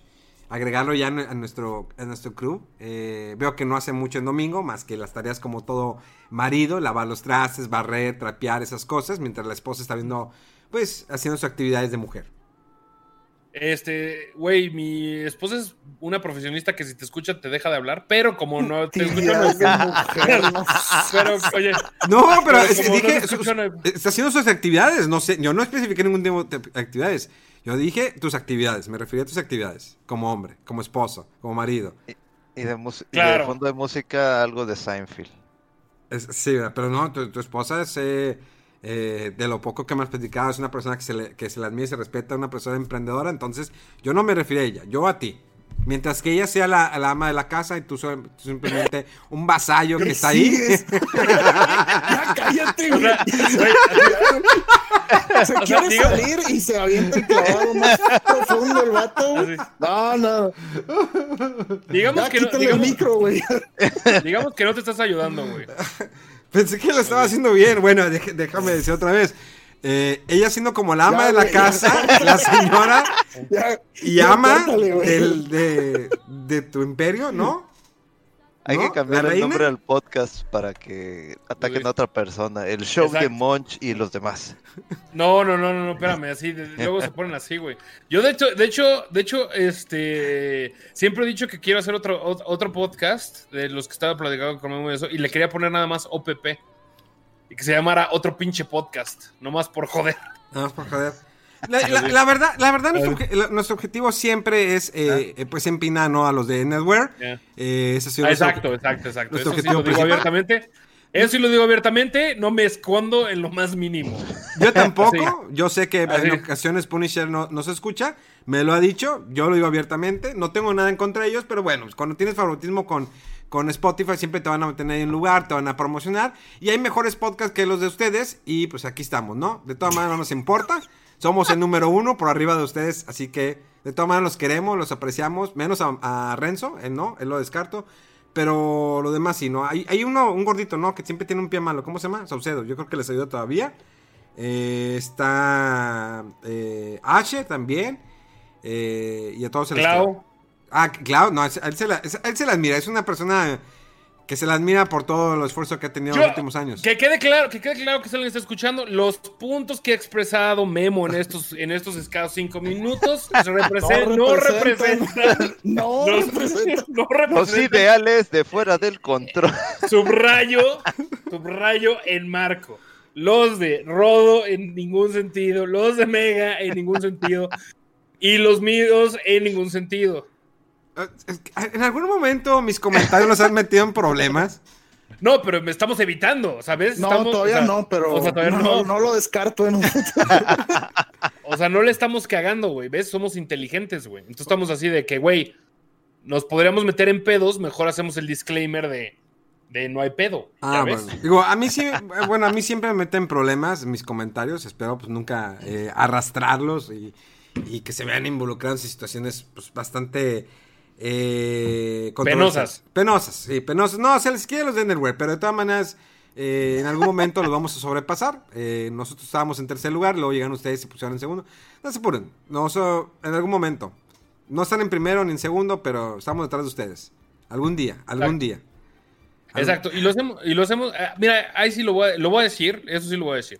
Agregarlo ya a nuestro, a nuestro crew. Eh, veo que no hace mucho en domingo, más que las tareas como todo marido, lavar los trastes, barrer, trapear, esas cosas, mientras la esposa está viendo, pues, haciendo sus actividades de mujer. Este, güey, mi esposa es una profesionista que si te escucha te deja de hablar, pero como no te escucha, no- pero, oye, No, pero Pero es- como no dije, escucho, no está haciendo sus actividades, no sé, yo no especifiqué ningún tipo de actividades. Yo dije tus actividades, me refería a tus actividades, como hombre, como esposo, como marido. Y de, mus- y Claro. de fondo de música, algo de Seinfeld. Es- sí, pero no, tu, tu esposa es, eh, eh, de lo poco que me has platicado, es una persona que se le, que se le admira y se respeta, una persona emprendedora, entonces yo no me refiero a ella, yo a ti. Mientras que ella sea la, la ama de la casa y tú, so- tú simplemente un vasallo que está ahí. Sigues. ya cállate, o güey. sea, güey, Se o sea, quiere digo- salir y se avienta el clavado más profundo el vato. Así. No, no. digamos Ya que no, quítale el digamos, micro, güey. digamos que no te estás ayudando, güey. Pensé que lo estaba haciendo bien. Bueno, déjame decir otra vez. Eh, ella siendo como la ama Ya, de la casa, la señora Ya, y ama córtale, del- de, de tu imperio, ¿no? Hay ¿No? que cambiar ¿La el nombre del podcast para que ataquen a otra persona. El show de. Monch y los demás. No, no, no, no, no, espérame, así, de- luego se ponen así, güey. Yo de hecho, de hecho, de hecho, este, siempre he dicho que quiero hacer otro, ot- otro podcast de los que estaba platicando con Memo y eso, y le quería poner nada más OPP. Y que se llamara otro pinche podcast, nomás por joder. Nada más por joder. La, la- la verdad, la verdad nuestro, nuestro objetivo siempre es eh, eh, pues empinar ¿no? a los de Netware. Ya. Eh, ese Ah, exacto, exacto, exacto. Eso sí lo digo abiertamente. Eso sí lo digo abiertamente, no me escondo en lo más mínimo. Yo tampoco. Sí. Yo sé que Así. en ocasiones Punisher no, no se escucha. Me lo ha dicho. Yo lo digo abiertamente. No tengo nada en contra de ellos. Pero bueno, cuando tienes favoritismo con, con Spotify, siempre te van a tener en lugar, te van a promocionar. Y hay mejores podcasts que los de ustedes. Y pues aquí estamos, ¿no? De todas maneras, no nos importa. Somos el número uno por arriba de ustedes. Así que de todas maneras los queremos, los apreciamos. Menos a, a Renzo, él no, él lo descarto. Pero lo demás sí, ¿no? Hay, hay uno, un gordito, ¿no? Que siempre tiene un pie malo. ¿Cómo se llama? Saucedo. Yo creo que les ayuda todavía. Eh, está eh, Ashe también. eh, y a todos se les Clau. Ah, Clau, no, él se, la, él se la admira. Es una persona que se la admira por todo el esfuerzo que ha tenido en los últimos años. Que quede claro, que quede claro que si alguien está escuchando, los puntos que ha expresado Memo en estos, en estos escasos cinco minutos se no, representan. No no- representan. no Los ideales de fuera del control. Subrayo, subrayo en marco. los de Rodo en ningún sentido, los de Mega en ningún sentido y los míos en ningún sentido. Eh, en algún momento mis comentarios los han metido en problemas. No, pero me estamos evitando, ¿sabes? No, Estamos- todavía o sea, no, pero o sea, todavía no, no. no lo descarto en un O sea, no le estamos cagando, güey. ¿Ves? Somos inteligentes, güey. Entonces estamos así de que, güey, nos podríamos meter en pedos, mejor hacemos el disclaimer de, de no hay pedo. Ah, ¿ya ves? bueno. Digo, a mí sí, eh, bueno, a mí siempre me meten problemas mis comentarios. Espero pues nunca eh, arrastrarlos y, y que se vean involucrados en situaciones pues bastante eh, controversiales. Penosas, sí, penosas. No, se les quiere los de Underwear, pero de todas maneras, eh, en algún momento los vamos a sobrepasar. Eh, nosotros estábamos en tercer lugar, luego llegan ustedes y pusieron en segundo. No se apuren, no, so- en algún momento. No están en primero ni en segundo, pero estamos detrás de ustedes. Algún día, algún Exacto. día. Exacto. Y lo hacemos, y lo hacemos. ah, mira, ahí sí lo voy, a, lo voy a decir. Eso sí lo voy a decir.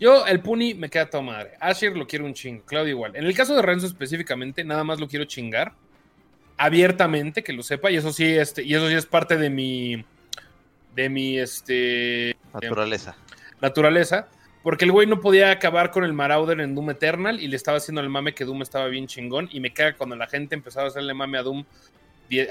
Yo, el Puni me queda toda madre. Asher lo quiero un chingo. Claudio igual. En el caso de Renzo específicamente, nada más lo quiero chingar. Abiertamente, que lo sepa. Y eso sí, este, y eso sí es parte de mi. De mi este. Naturaleza. naturaleza. Porque el güey no podía acabar con el Marauder en Doom Eternal y le estaba haciendo el mame que Doom estaba bien chingón. Y me caga cuando la gente empezaba a hacerle mame a Doom,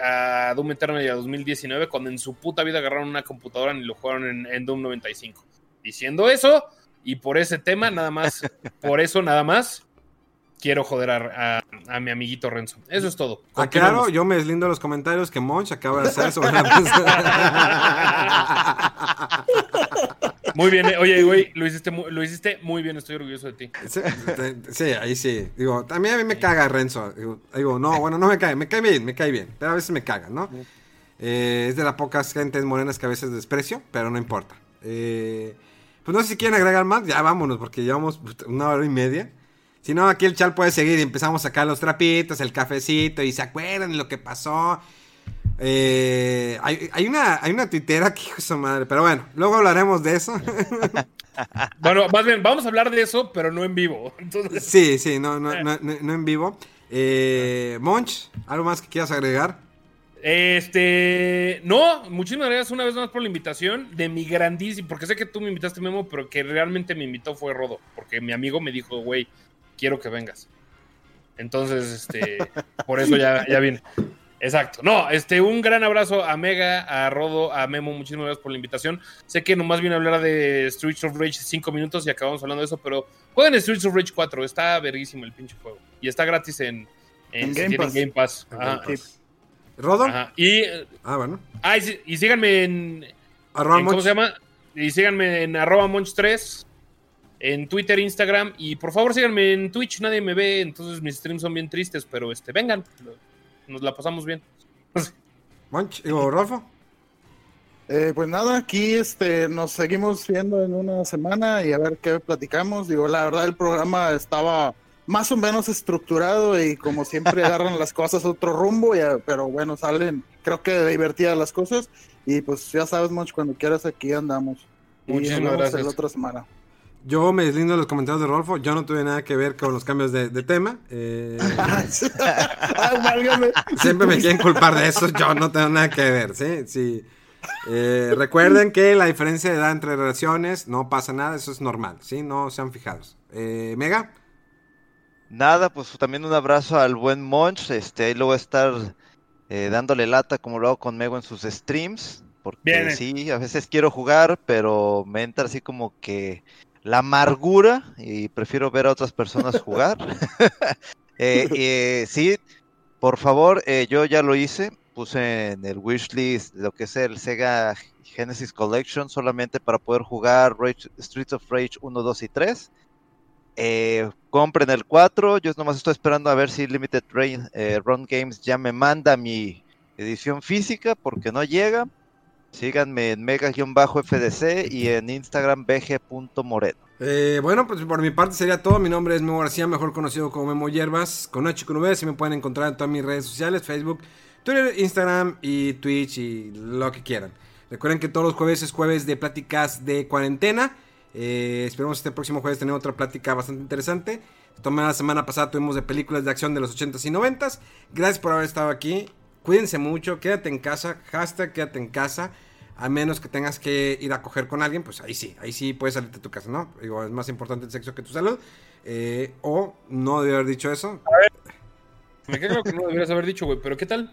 a Doom Eternal y a 2019, cuando en su puta vida agarraron una computadora y lo jugaron en, en Doom 95. Diciendo eso, y por ese tema, nada más, por eso nada más, quiero joder a, a- a mi amiguito Renzo. Eso es todo. Ah, claro, Continuemos. yo me deslindo de los comentarios que Monch acaba de hacer sobre la prensa. Muy bien, eh. oye, güey, lo hiciste, lo hiciste muy bien, estoy orgulloso de ti. sí, ahí sí. Digo, también a mí me caga Renzo. Digo, digo, no, bueno, no me cae, me cae bien, me cae bien, pero a veces me caga, ¿no? Eh, es de las pocas gentes morenas que a veces desprecio, pero no importa. Eh, pues no sé si quieren agregar más, ya vámonos, porque llevamos una hora y media. Si no, aquí el chal puede seguir y empezamos a sacar los trapitos, el cafecito, y se acuerdan de lo que pasó. Eh, hay, hay una, hay una tuitera que hijo su madre, pero bueno, luego hablaremos de eso. Bueno, más bien, vamos a hablar de eso, pero no en vivo. Entonces, sí, sí, no, no, no, no- no en vivo. Eh, Monch, ¿algo más que quieras agregar? Este, no, muchísimas gracias una vez más por la invitación de mi grandísimo, porque sé que tú me invitaste Memo, pero que realmente me invitó fue Rodo, porque mi amigo me dijo, güey, quiero que vengas. Entonces, este, por eso ya, ya vine. Exacto. No, este, un gran abrazo a Mega, a Rodo, a Memo, muchísimas gracias por la invitación. Sé que nomás vine a hablar de Streets of Rage 5 minutos y acabamos hablando de eso, pero jueguen Streets of Rage 4, está verguísimo el pinche juego. Y está gratis en, en, En si Game Pass. Game Pass. Ajá. Sí. ¿Rodo? Ajá. Y Ah, bueno. Ah, y, sí- y síganme en, Arroba en- ¿Cómo Monch. se llama? Y síganme en arroba monch3, en Twitter, Instagram. Y por favor síganme en Twitch, nadie me ve, entonces mis streams son bien tristes, pero este, vengan, nos la pasamos bien. Monch, digo, Rolfo. Eh, pues nada, aquí este, nos seguimos viendo en una semana y a ver qué platicamos. Digo, la verdad el programa estaba más o menos estructurado y como siempre agarran las cosas otro rumbo, y, pero bueno, salen, creo que divertidas las cosas. Y pues ya sabes, Monch, cuando quieras aquí andamos. Y nos Muchísimas vemos gracias. la otra semana. Yo me deslindo de los comentarios de Rolfo. Yo no tuve nada que ver con los cambios de, de tema. Eh, siempre me quieren culpar de eso. Yo no tengo nada que ver, ¿sí? sí. Eh, recuerden que la diferencia de edad entre relaciones no pasa nada. Eso es normal, ¿sí? No sean fijados. Eh, Mega. Nada, pues también un abrazo al buen Monch. Este, ahí lo voy a estar eh, dándole lata como lo hago con Mego en sus streams. Porque sí, a veces quiero jugar, pero me entra así como que la amargura y prefiero ver a otras personas jugar. Eh, eh, sí, por favor, eh, yo ya lo hice. Puse en el wishlist lo que es el Sega Genesis Collection solamente para poder jugar Rage- Streets of Rage 1, 2 y 3. Eh, compren el 4. Yo nomás estoy esperando a ver si Limited Rain, Run Games ya me manda mi edición física porque no llega. Síganme en mega-fdc y en Instagram bg.moreno. Eh, bueno, pues por mi parte sería todo. Mi nombre es Memo García, mejor conocido como Memo Hierbas, con H con V. Si me pueden encontrar en todas mis redes sociales, Facebook, Twitter, Instagram y Twitch y lo que quieran. Recuerden que todos los jueves es jueves de pláticas de cuarentena. Eh, esperemos este próximo jueves tener otra plática bastante interesante. Tomé la semana pasada tuvimos de películas de acción de los 80s y 90s. Gracias por haber estado aquí. Cuídense mucho, quédate en casa, hashtag quédate en casa. A menos que tengas que ir a coger con alguien, pues ahí sí, ahí sí puedes salirte de tu casa, ¿no? Digo, es más importante el sexo que tu salud. Eh, o no debe haber dicho eso. Me queda claro que no deberías haber dicho, güey, pero ¿qué tal?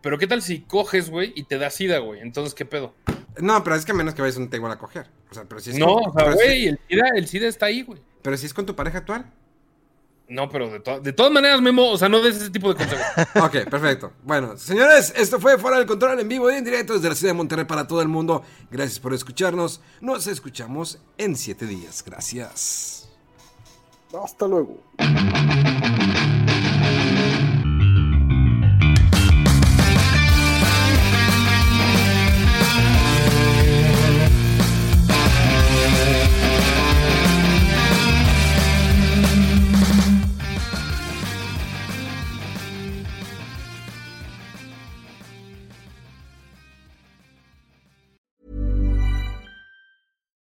Pero ¿qué tal si coges, güey, y te da sida, güey? Entonces, ¿qué pedo? No, pero es que a menos que vayas a un table a coger. O sea, pero si es no, con- o sea, si- güey, el SIDA, el SIDA está ahí, güey. pero si es con tu pareja actual. No, pero de, to- de todas maneras, Memo, o sea, no des ese tipo de consejos. Ok, perfecto. Bueno, señores, esto fue Fuera del Control en vivo y en directo desde la ciudad de Monterrey para todo el mundo. Gracias por escucharnos. Nos escuchamos en siete días. Gracias. Hasta luego.